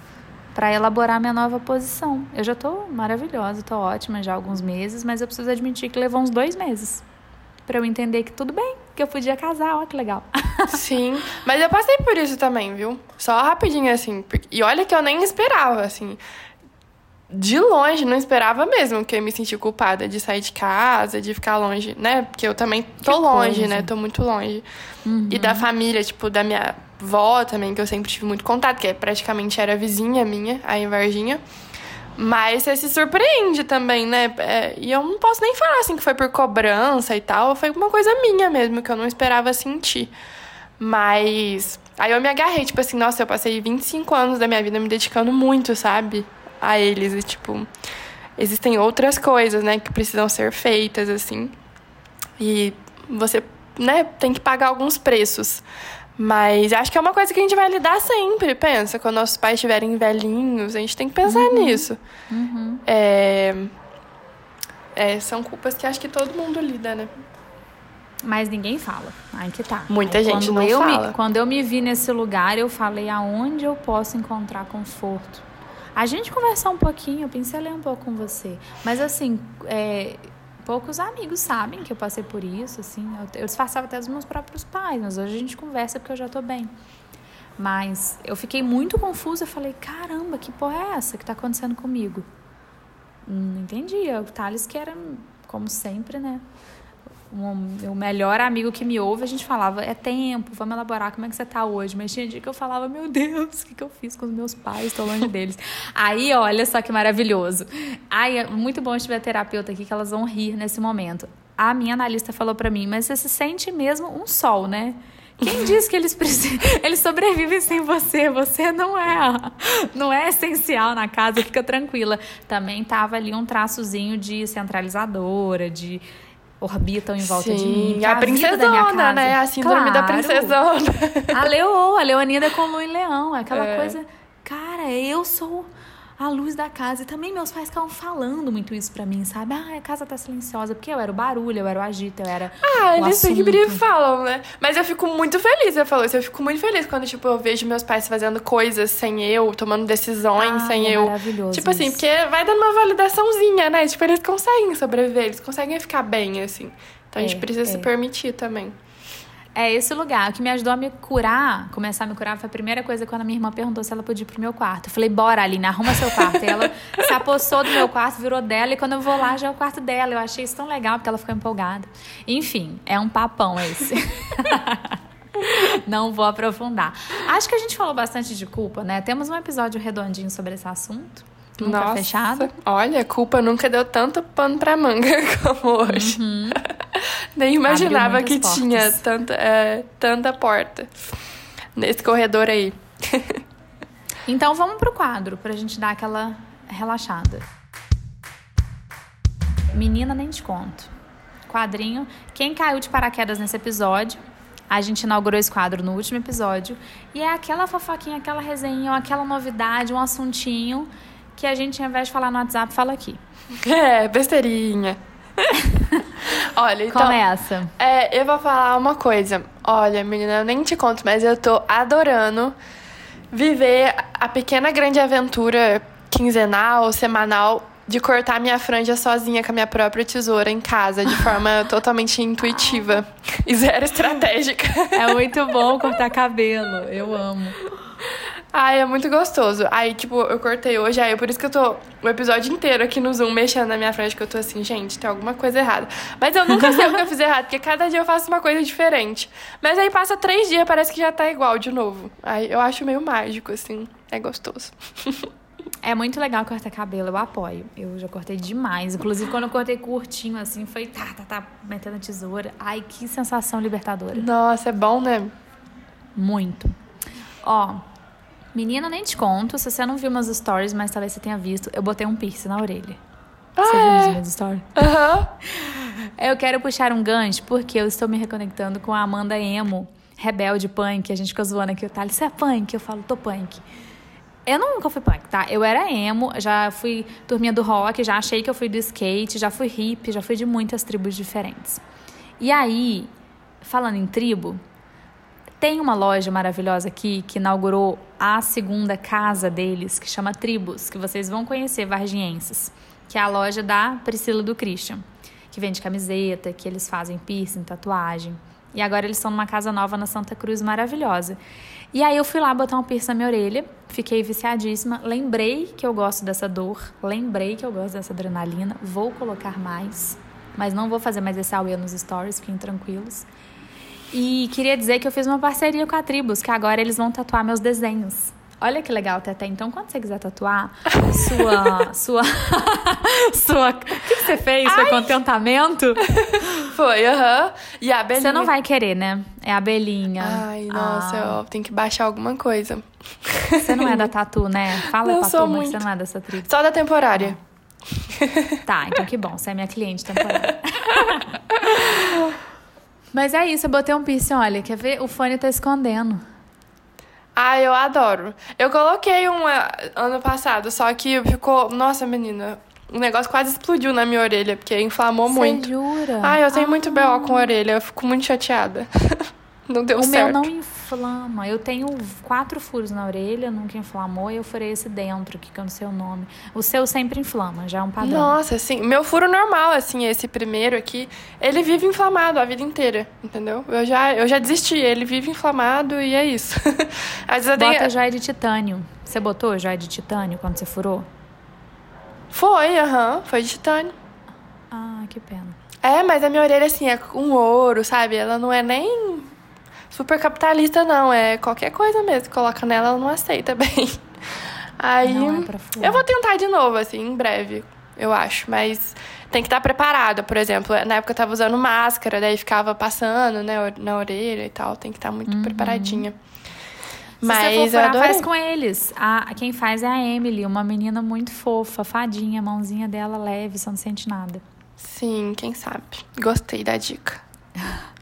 para elaborar minha nova posição. Eu já tô maravilhosa, tô ótima já há alguns meses, mas eu preciso admitir que levou uns dois meses para eu entender que tudo bem, que eu podia casar, ó que legal. [laughs] Sim, mas eu passei por isso também, viu? Só rapidinho, assim. E olha que eu nem esperava, assim. De longe, não esperava mesmo que eu me senti culpada de sair de casa, de ficar longe, né? Porque eu também tô que longe, coisa. né? Tô muito longe. Uhum. E da família, tipo, da minha avó também, que eu sempre tive muito contato, que praticamente era vizinha minha, aí em Varginha. Mas você se surpreende também, né? É, e eu não posso nem falar assim que foi por cobrança e tal. Foi uma coisa minha mesmo, que eu não esperava sentir. Mas. Aí eu me agarrei, tipo assim, nossa, eu passei 25 anos da minha vida me dedicando muito, sabe? A eles. E, tipo, existem outras coisas, né, que precisam ser feitas, assim. E você, né, tem que pagar alguns preços. Mas acho que é uma coisa que a gente vai lidar sempre, pensa. Quando nossos pais estiverem velhinhos, a gente tem que pensar uhum. nisso. Uhum. É... É, são culpas que acho que todo mundo lida, né? Mas ninguém fala. Aí que tá. Muita Aí, gente não eu fala. Me, quando eu me vi nesse lugar, eu falei aonde eu posso encontrar conforto. A gente conversou um pouquinho, eu pincelei um pouco com você. Mas assim, é, poucos amigos sabem que eu passei por isso, assim. Eu, eu disfarçava até dos meus próprios pais, mas hoje a gente conversa porque eu já tô bem. Mas eu fiquei muito confusa, eu falei, caramba, que porra é essa que tá acontecendo comigo? Não entendi. O Thales que era, como sempre, né? O melhor amigo que me ouve, a gente falava, é tempo, vamos elaborar, como é que você tá hoje? Mas tinha dia que eu falava, meu Deus, o que, que eu fiz com os meus pais? Estou longe deles. [laughs] Aí, olha só que maravilhoso. Ai, é muito bom se tiver terapeuta aqui, que elas vão rir nesse momento. a minha analista falou para mim, mas você se sente mesmo um sol, né? Quem [laughs] diz que eles precisam, eles sobrevivem sem você? Você não é, não é essencial na casa, fica tranquila. Também tava ali um traçozinho de centralizadora, de orbitam em volta Sim, de mim. a, a princesona, né? A síndrome claro. da princesona. A leoa, a leonina com lua em leão, aquela é. coisa. Cara, eu sou a luz da casa. E também meus pais ficavam falando muito isso pra mim, sabe? Ah, a casa tá silenciosa. Porque eu era o barulho, eu era o agito, eu era. Ah, eles sempre falam, né? Mas eu fico muito feliz, você falou isso. Eu fico muito feliz quando, tipo, eu vejo meus pais fazendo coisas sem eu, tomando decisões ah, sem é eu. Maravilhoso. Tipo assim, porque vai dando uma validaçãozinha, né? Tipo, eles conseguem sobreviver, eles conseguem ficar bem, assim. Então a gente É, precisa é. se permitir também. É esse lugar. O que me ajudou a me curar, começar a me curar, foi a primeira coisa quando a minha irmã perguntou se ela podia ir pro meu quarto. Eu falei, bora, Aline, arruma seu quarto. E ela se apossou do meu quarto, virou dela, e quando eu vou lá já é o quarto dela. Eu achei isso tão legal, porque ela ficou empolgada. Enfim, é um papão esse. [laughs] Não vou aprofundar. Acho que a gente falou bastante de culpa, né? Temos um episódio redondinho sobre esse assunto. Nunca Nossa, fechado. Olha, culpa nunca deu tanto pano pra manga [laughs] como hoje. Nem imaginava que muitas tinha portas. tanta, é, tanta porta nesse corredor aí. [laughs] Então vamos pro quadro, pra gente dar aquela relaxada. Menina, nem te conto. Quadrinho. Quem caiu de paraquedas nesse episódio? A gente inaugurou esse quadro no último episódio. E é aquela fofoquinha, aquela resenha, aquela novidade, um assuntinho que a gente, ao invés de falar no WhatsApp, fala aqui. [laughs] É, besteirinha. [laughs] Olha, então. Começa. É, eu vou falar uma coisa. Olha, menina, eu nem te conto, mas eu tô adorando viver a pequena grande aventura quinzenal, semanal, de cortar minha franja sozinha com a minha própria tesoura em casa, de forma [laughs] totalmente intuitiva e zero estratégica. É muito bom cortar cabelo. Eu amo. Ai, é muito gostoso. Aí, tipo, eu cortei hoje, aí por isso que eu tô o episódio inteiro aqui no Zoom mexendo na minha frente, que eu tô assim, gente, tem alguma coisa errada. Mas eu nunca sei o que eu fiz errado, porque cada dia eu faço uma coisa diferente. Mas aí passa três dias, parece que já tá igual de novo. Aí eu acho meio mágico, assim, é gostoso. É muito legal cortar cabelo, eu apoio. Eu já cortei demais. Inclusive, quando eu cortei curtinho, assim, foi tá, tá, tá, metendo a tesoura. Ai, que sensação libertadora. Nossa, é bom, né? Muito. Ó, menina, nem te conto. Se você não viu meus stories, mas talvez você tenha visto, eu botei um piercing na orelha. Você Ah, viu é? nos meus stories? Aham. Eu quero puxar um gancho porque eu estou me reconectando com a Amanda Emo, rebelde punk. A gente ficou zoando aqui o Thales, você é punk? Eu falo, tô punk. Eu nunca fui punk, tá? Eu era emo, já fui turminha do rock, já achei que eu fui do skate, já fui hippie, já fui de muitas tribos diferentes. E aí, falando em tribo, tem uma loja maravilhosa aqui que inaugurou a segunda casa deles, que chama Tribos, que vocês vão conhecer, vargienses, que é a loja da Priscila do Christian, que vende camiseta, que eles fazem piercing, tatuagem. E agora eles estão numa casa nova na Santa Cruz, maravilhosa. E aí eu fui lá botar um piercing na minha orelha, fiquei viciadíssima, lembrei que eu gosto dessa dor, lembrei que eu gosto dessa adrenalina, vou colocar mais, mas não vou fazer mais esse auê nos stories, fiquem tranquilos. E queria dizer que eu fiz uma parceria com a Tribus, que agora eles vão tatuar meus desenhos. Olha que legal, Tete. Então, quando você quiser tatuar [laughs] sua. sua. [laughs] sua. O que, você fez? Foi contentamento? Foi, aham. E a abelhinha. Você não vai querer, né? É a abelhinha. Ai, nossa, Ah, eu tenho que baixar alguma coisa. Você não é da [laughs] tatu, né? Fala Não pra turma que você não é dessa tribo. Só da temporária. Tá, então que bom. Você é minha cliente temporária. Mas é isso, eu botei um piercing. Olha, quer ver? O fone tá escondendo. Ah, eu adoro. Eu coloquei um eh, ano passado, só que ficou. Nossa, menina, o negócio quase explodiu na minha orelha, porque inflamou muito. Você jura? Ah, eu tenho muito Ah. BO com a orelha, eu fico muito chateada. [laughs] não deu O certo. meu não inflama. Eu tenho quatro furos na orelha, nunca inflamou, e eu furei esse dentro, que eu não sei o nome. O seu sempre inflama, já é um padrão. Nossa, assim, meu furo normal, assim, esse primeiro aqui, ele vive inflamado a vida inteira, entendeu? Eu já, eu já desisti, ele vive inflamado e é isso. [laughs] Às vezes Bota tenho... joia de titânio. Você botou joia de titânio quando você furou? Foi, aham, foi de titânio. Ah, que pena. É, mas a minha orelha, assim, é com ouro, sabe? Ela não é nem super capitalista, não. É qualquer coisa mesmo. Coloca nela, ela não aceita [laughs] bem. Aí. É eu vou tentar de novo, assim, em breve. eu acho. Mas tem que estar preparada, por exemplo. Na época eu tava usando máscara, daí ficava passando né, na orelha e tal. Tem que estar muito uhum. preparadinha. Mas Se você for furar, faz com eles. A, quem faz é a Emily, uma menina muito fofa, fadinha, mãozinha dela leve, você não sente nada. Sim, quem sabe. Gostei da dica. [laughs]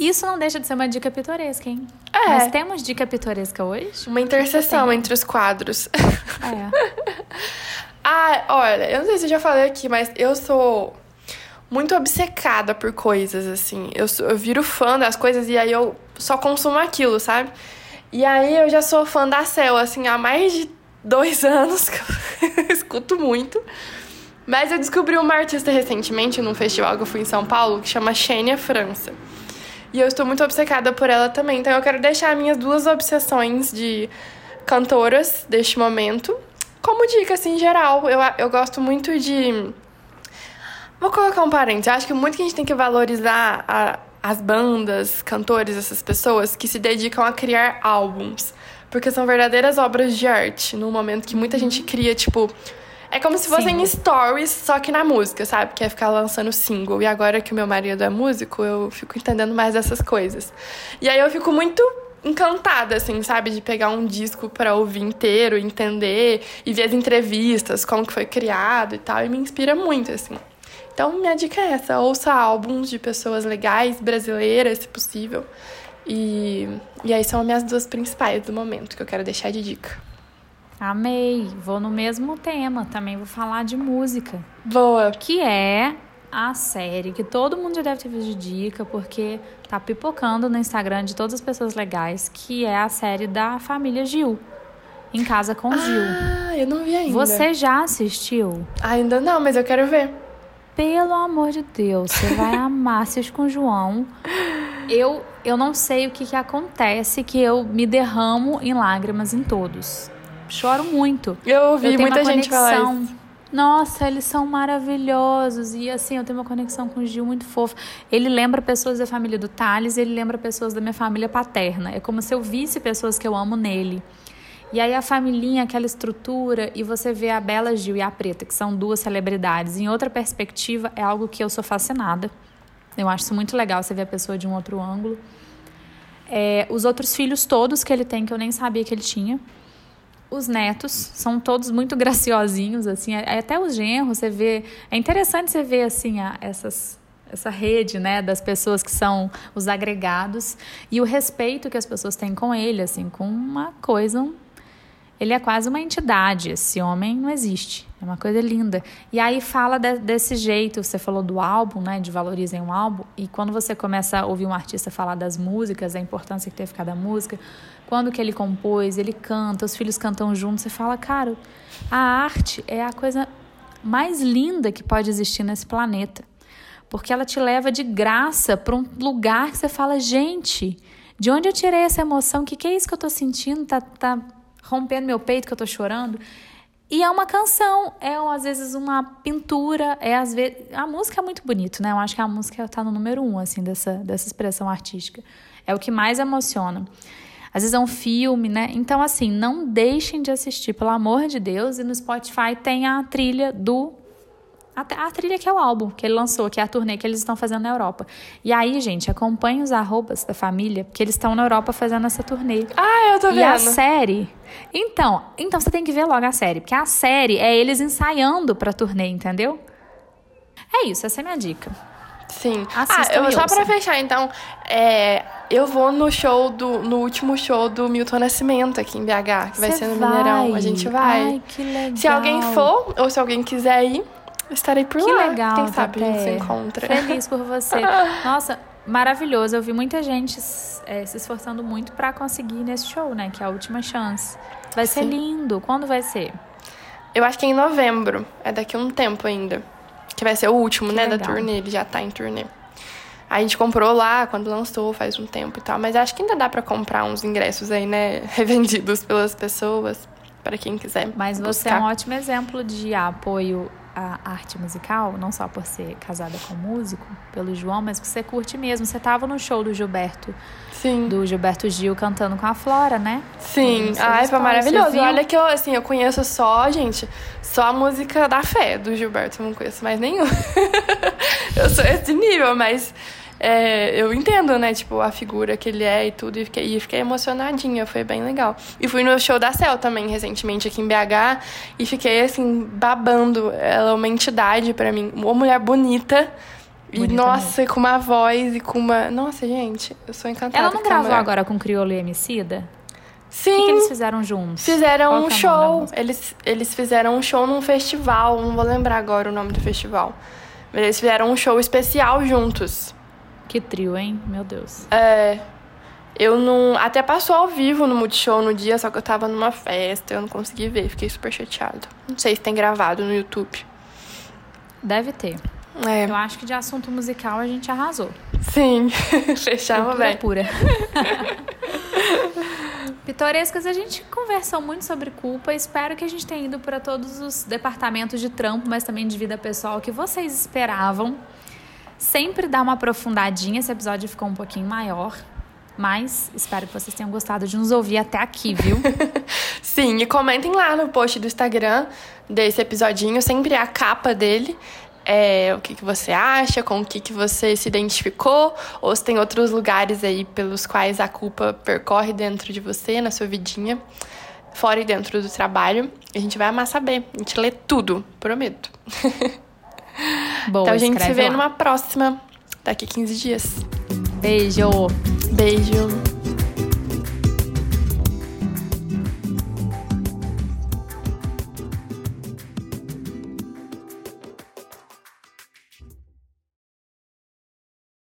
Isso não deixa de ser uma dica pitoresca, hein? É. Mas temos dica pitoresca hoje? Uma interseção entre os quadros. É. [laughs] ah, olha, eu não sei se eu já falei aqui, mas eu sou muito obcecada por coisas, assim. Eu, eu viro fã das coisas e aí eu só consumo aquilo, sabe? E aí eu já sou fã da Cel, assim, há mais de dois [laughs] anos que eu [laughs] escuto muito. Mas eu descobri uma artista recentemente num festival que eu fui em São Paulo que chama Xênia França. E eu estou muito obcecada por ela também. Então eu quero deixar minhas duas obsessões de cantoras deste momento como dica, assim, geral. Eu, eu gosto muito de. Vou colocar um parênteses. Eu acho que muito que a gente tem que valorizar a, as bandas, cantores, essas pessoas que se dedicam a criar álbuns. Porque são verdadeiras obras de arte. No momento que muita gente cria, tipo, é como se fossem stories, só que na música, sabe? Que é ficar lançando single. E agora que o meu marido é músico, eu fico entendendo mais dessas coisas. E aí eu fico muito encantada, assim, sabe? De pegar um disco para ouvir inteiro, entender e ver as entrevistas, como que foi criado e tal. E me inspira muito, assim. Então, minha dica é essa: ouça álbuns de pessoas legais, brasileiras, se possível. E, e aí são as minhas duas principais do momento que eu quero deixar de dica. Amei. Vou no mesmo tema. Também vou falar de música. Boa. Que é a série que todo mundo já deve ter visto de dica, porque tá pipocando no Instagram de todas as pessoas legais, que é a série da família Gil. Em casa com Gil. Ah, eu não vi ainda. Você já assistiu? Ainda não, mas eu quero ver. Pelo amor de Deus, você vai amar assistir com o João. Eu, eu não sei o que, que acontece que eu me derramo em lágrimas em todos choro muito. Eu ouvi eu muita gente falar isso. Nossa, eles são maravilhosos. E assim, eu tenho uma conexão com o Gil muito fofa. Ele lembra pessoas da família do Thales, ele lembra pessoas da minha família paterna. É como se eu visse pessoas que eu amo nele. E aí a família, aquela estrutura, e você vê a Bela Gil e a Preta, que são duas celebridades. Em outra perspectiva, é algo que eu sou fascinada. Eu acho isso muito legal, você vê a pessoa de um outro ângulo. É, os outros filhos todos que ele tem, que eu nem sabia que ele tinha. Os netos são todos muito graciosinhos, assim, é, até os genros, você vê. É interessante você ver assim a, essas essa rede, né, das pessoas que são os agregados e o respeito que as pessoas têm com ele, assim, com uma coisa, um, ele é quase uma entidade. Esse homem não existe. É uma coisa linda. E aí fala de, desse jeito. Você falou do álbum, né? De valorizem um álbum. E quando você começa a ouvir um artista falar das músicas, a importância que teve cada música, quando que ele compôs, ele canta, os filhos cantam juntos, você fala, cara, a arte é a coisa mais linda que pode existir nesse planeta. Porque ela te leva de graça para um lugar que você fala, gente, de onde eu tirei essa emoção? O que, que é isso que eu estou sentindo? Tá, tá rompendo meu peito que eu tô chorando. E é uma canção, é às vezes uma pintura, é às vezes. A música é muito bonito, né? Eu acho que a música tá no número um, assim, dessa, dessa expressão artística. É o que mais emociona. Às vezes é um filme, né? Então, assim, não deixem de assistir, pelo amor de Deus. E no Spotify tem a trilha do a, a, trilha que é o álbum que ele lançou, que é a turnê que eles estão fazendo na Europa. E aí, gente, acompanhe os arrobas da família, porque eles estão na Europa fazendo essa turnê. Ah, eu tô vendo. E a série. Então, então você tem que ver logo a série, porque a série é eles ensaiando pra turnê, entendeu? É isso, essa é a minha dica. Sim. Assistam ah, eu, só pra fechar, então, é, eu vou no show do. no último show do Milton Nascimento aqui em BH, que vai ser no vai? Mineirão. A gente vai. Ai, que legal. Se alguém for, ou se alguém quiser ir, Estarei por que lá. Que legal, Quem sabe a gente se encontra. Feliz por você. [laughs] Nossa, maravilhoso. Eu vi muita gente é, se esforçando muito para conseguir nesse show, né? Que é a última chance. Vai Sim. ser lindo. Quando vai ser? Eu acho que é em novembro. É daqui a um tempo ainda. Que vai ser o último, que né, legal. da turnê. Ele já tá em turnê. A gente comprou lá quando lançou, faz um tempo e tal. Mas acho que ainda dá para comprar uns ingressos aí, né? [laughs] Revendidos pelas pessoas para quem quiser. Mas você buscar. é um ótimo exemplo de apoio a arte musical, não só por ser casada com músico, pelo João, mas que você curte mesmo. Você tava no show do Gilberto. Sim. Do Gilberto Gil cantando com a Flora, né? Sim. Ai, foi maravilhoso. Olha que eu, assim, eu conheço só, gente, só a música da fé do Gilberto. Eu não conheço mais nenhum. [laughs] eu sou esse nível, mas é, eu entendo, né, tipo, a figura que ele é e tudo, e fiquei, e fiquei emocionadinha, foi bem legal. E fui no show da Cel também, recentemente, aqui em BH, e fiquei, assim, babando. Ela é uma entidade para mim, uma mulher bonita. Bonita e, nossa, mesmo. com uma voz e com uma. Nossa, gente, eu sou encantada. Ela não gravou agora com Criolo e Emicida? Sim. O que, que, eles fizeram juntos? Fizeram Qual um é show. Eles, eles fizeram um show num festival. Não vou lembrar agora o nome do festival. Mas eles fizeram um show especial juntos. Que trio, hein? Meu Deus. É. Eu não. Até passou ao vivo no Multishow no dia, só que eu tava numa festa, eu não consegui ver, fiquei super chateado. Não sei se tem gravado no YouTube. Deve ter. É. Eu acho que de assunto musical a gente arrasou. Sim, [laughs] fechamos bem. pura. [laughs] Pitorescas, a gente conversou muito sobre culpa. Espero que a gente tenha ido para todos os departamentos de trampo, mas também de vida pessoal que vocês esperavam sempre dá uma aprofundadinha. Esse episódio ficou um pouquinho maior. Mas espero que vocês tenham gostado de nos ouvir até aqui, viu? [laughs] Sim, e comentem lá no post do Instagram desse episodinho, sempre a capa dele. É, o que, que você acha, com o que, que você se identificou, ou se tem outros lugares aí pelos quais a culpa percorre dentro de você, na sua vidinha, fora e dentro do trabalho. A gente vai amar saber. A gente lê tudo, prometo. [laughs] [laughs] Boa, então a gente se vê lá. numa próxima, daqui 15 dias. Beijo! Beijo!